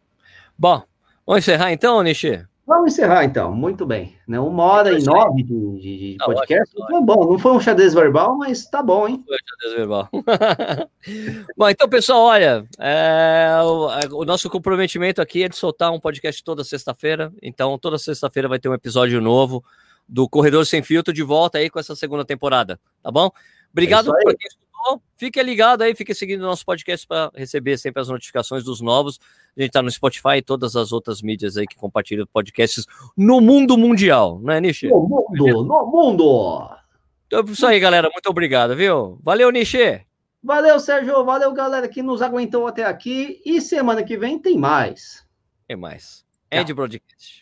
Bom, vamos encerrar então, Nishi? Vamos encerrar então, muito bem. Né? Uma hora e nove de, de, de tá podcast. Ótimo, foi bom, não foi um xadrez verbal, mas tá bom, hein? Foi um xadrez verbal. bom, então, pessoal, olha, é, o, é, o, nosso comprometimento aqui é de soltar um podcast toda sexta-feira. Então, toda sexta-feira vai ter um episódio novo do Corredor Sem Filtro de volta aí com essa segunda temporada, tá bom? Obrigado é por quem Fique ligado aí, fique seguindo o nosso podcast para receber sempre as notificações dos novos. A gente tá no Spotify e todas as outras mídias aí que compartilham podcasts no mundo mundial, né, Nishi? No mundo, no mundo! Então é isso aí, galera. Muito obrigado, viu? Valeu, Nishi! Valeu, Sérgio. Valeu, galera, que nos aguentou até aqui. E semana que vem tem mais. Tem mais. End Broadcast.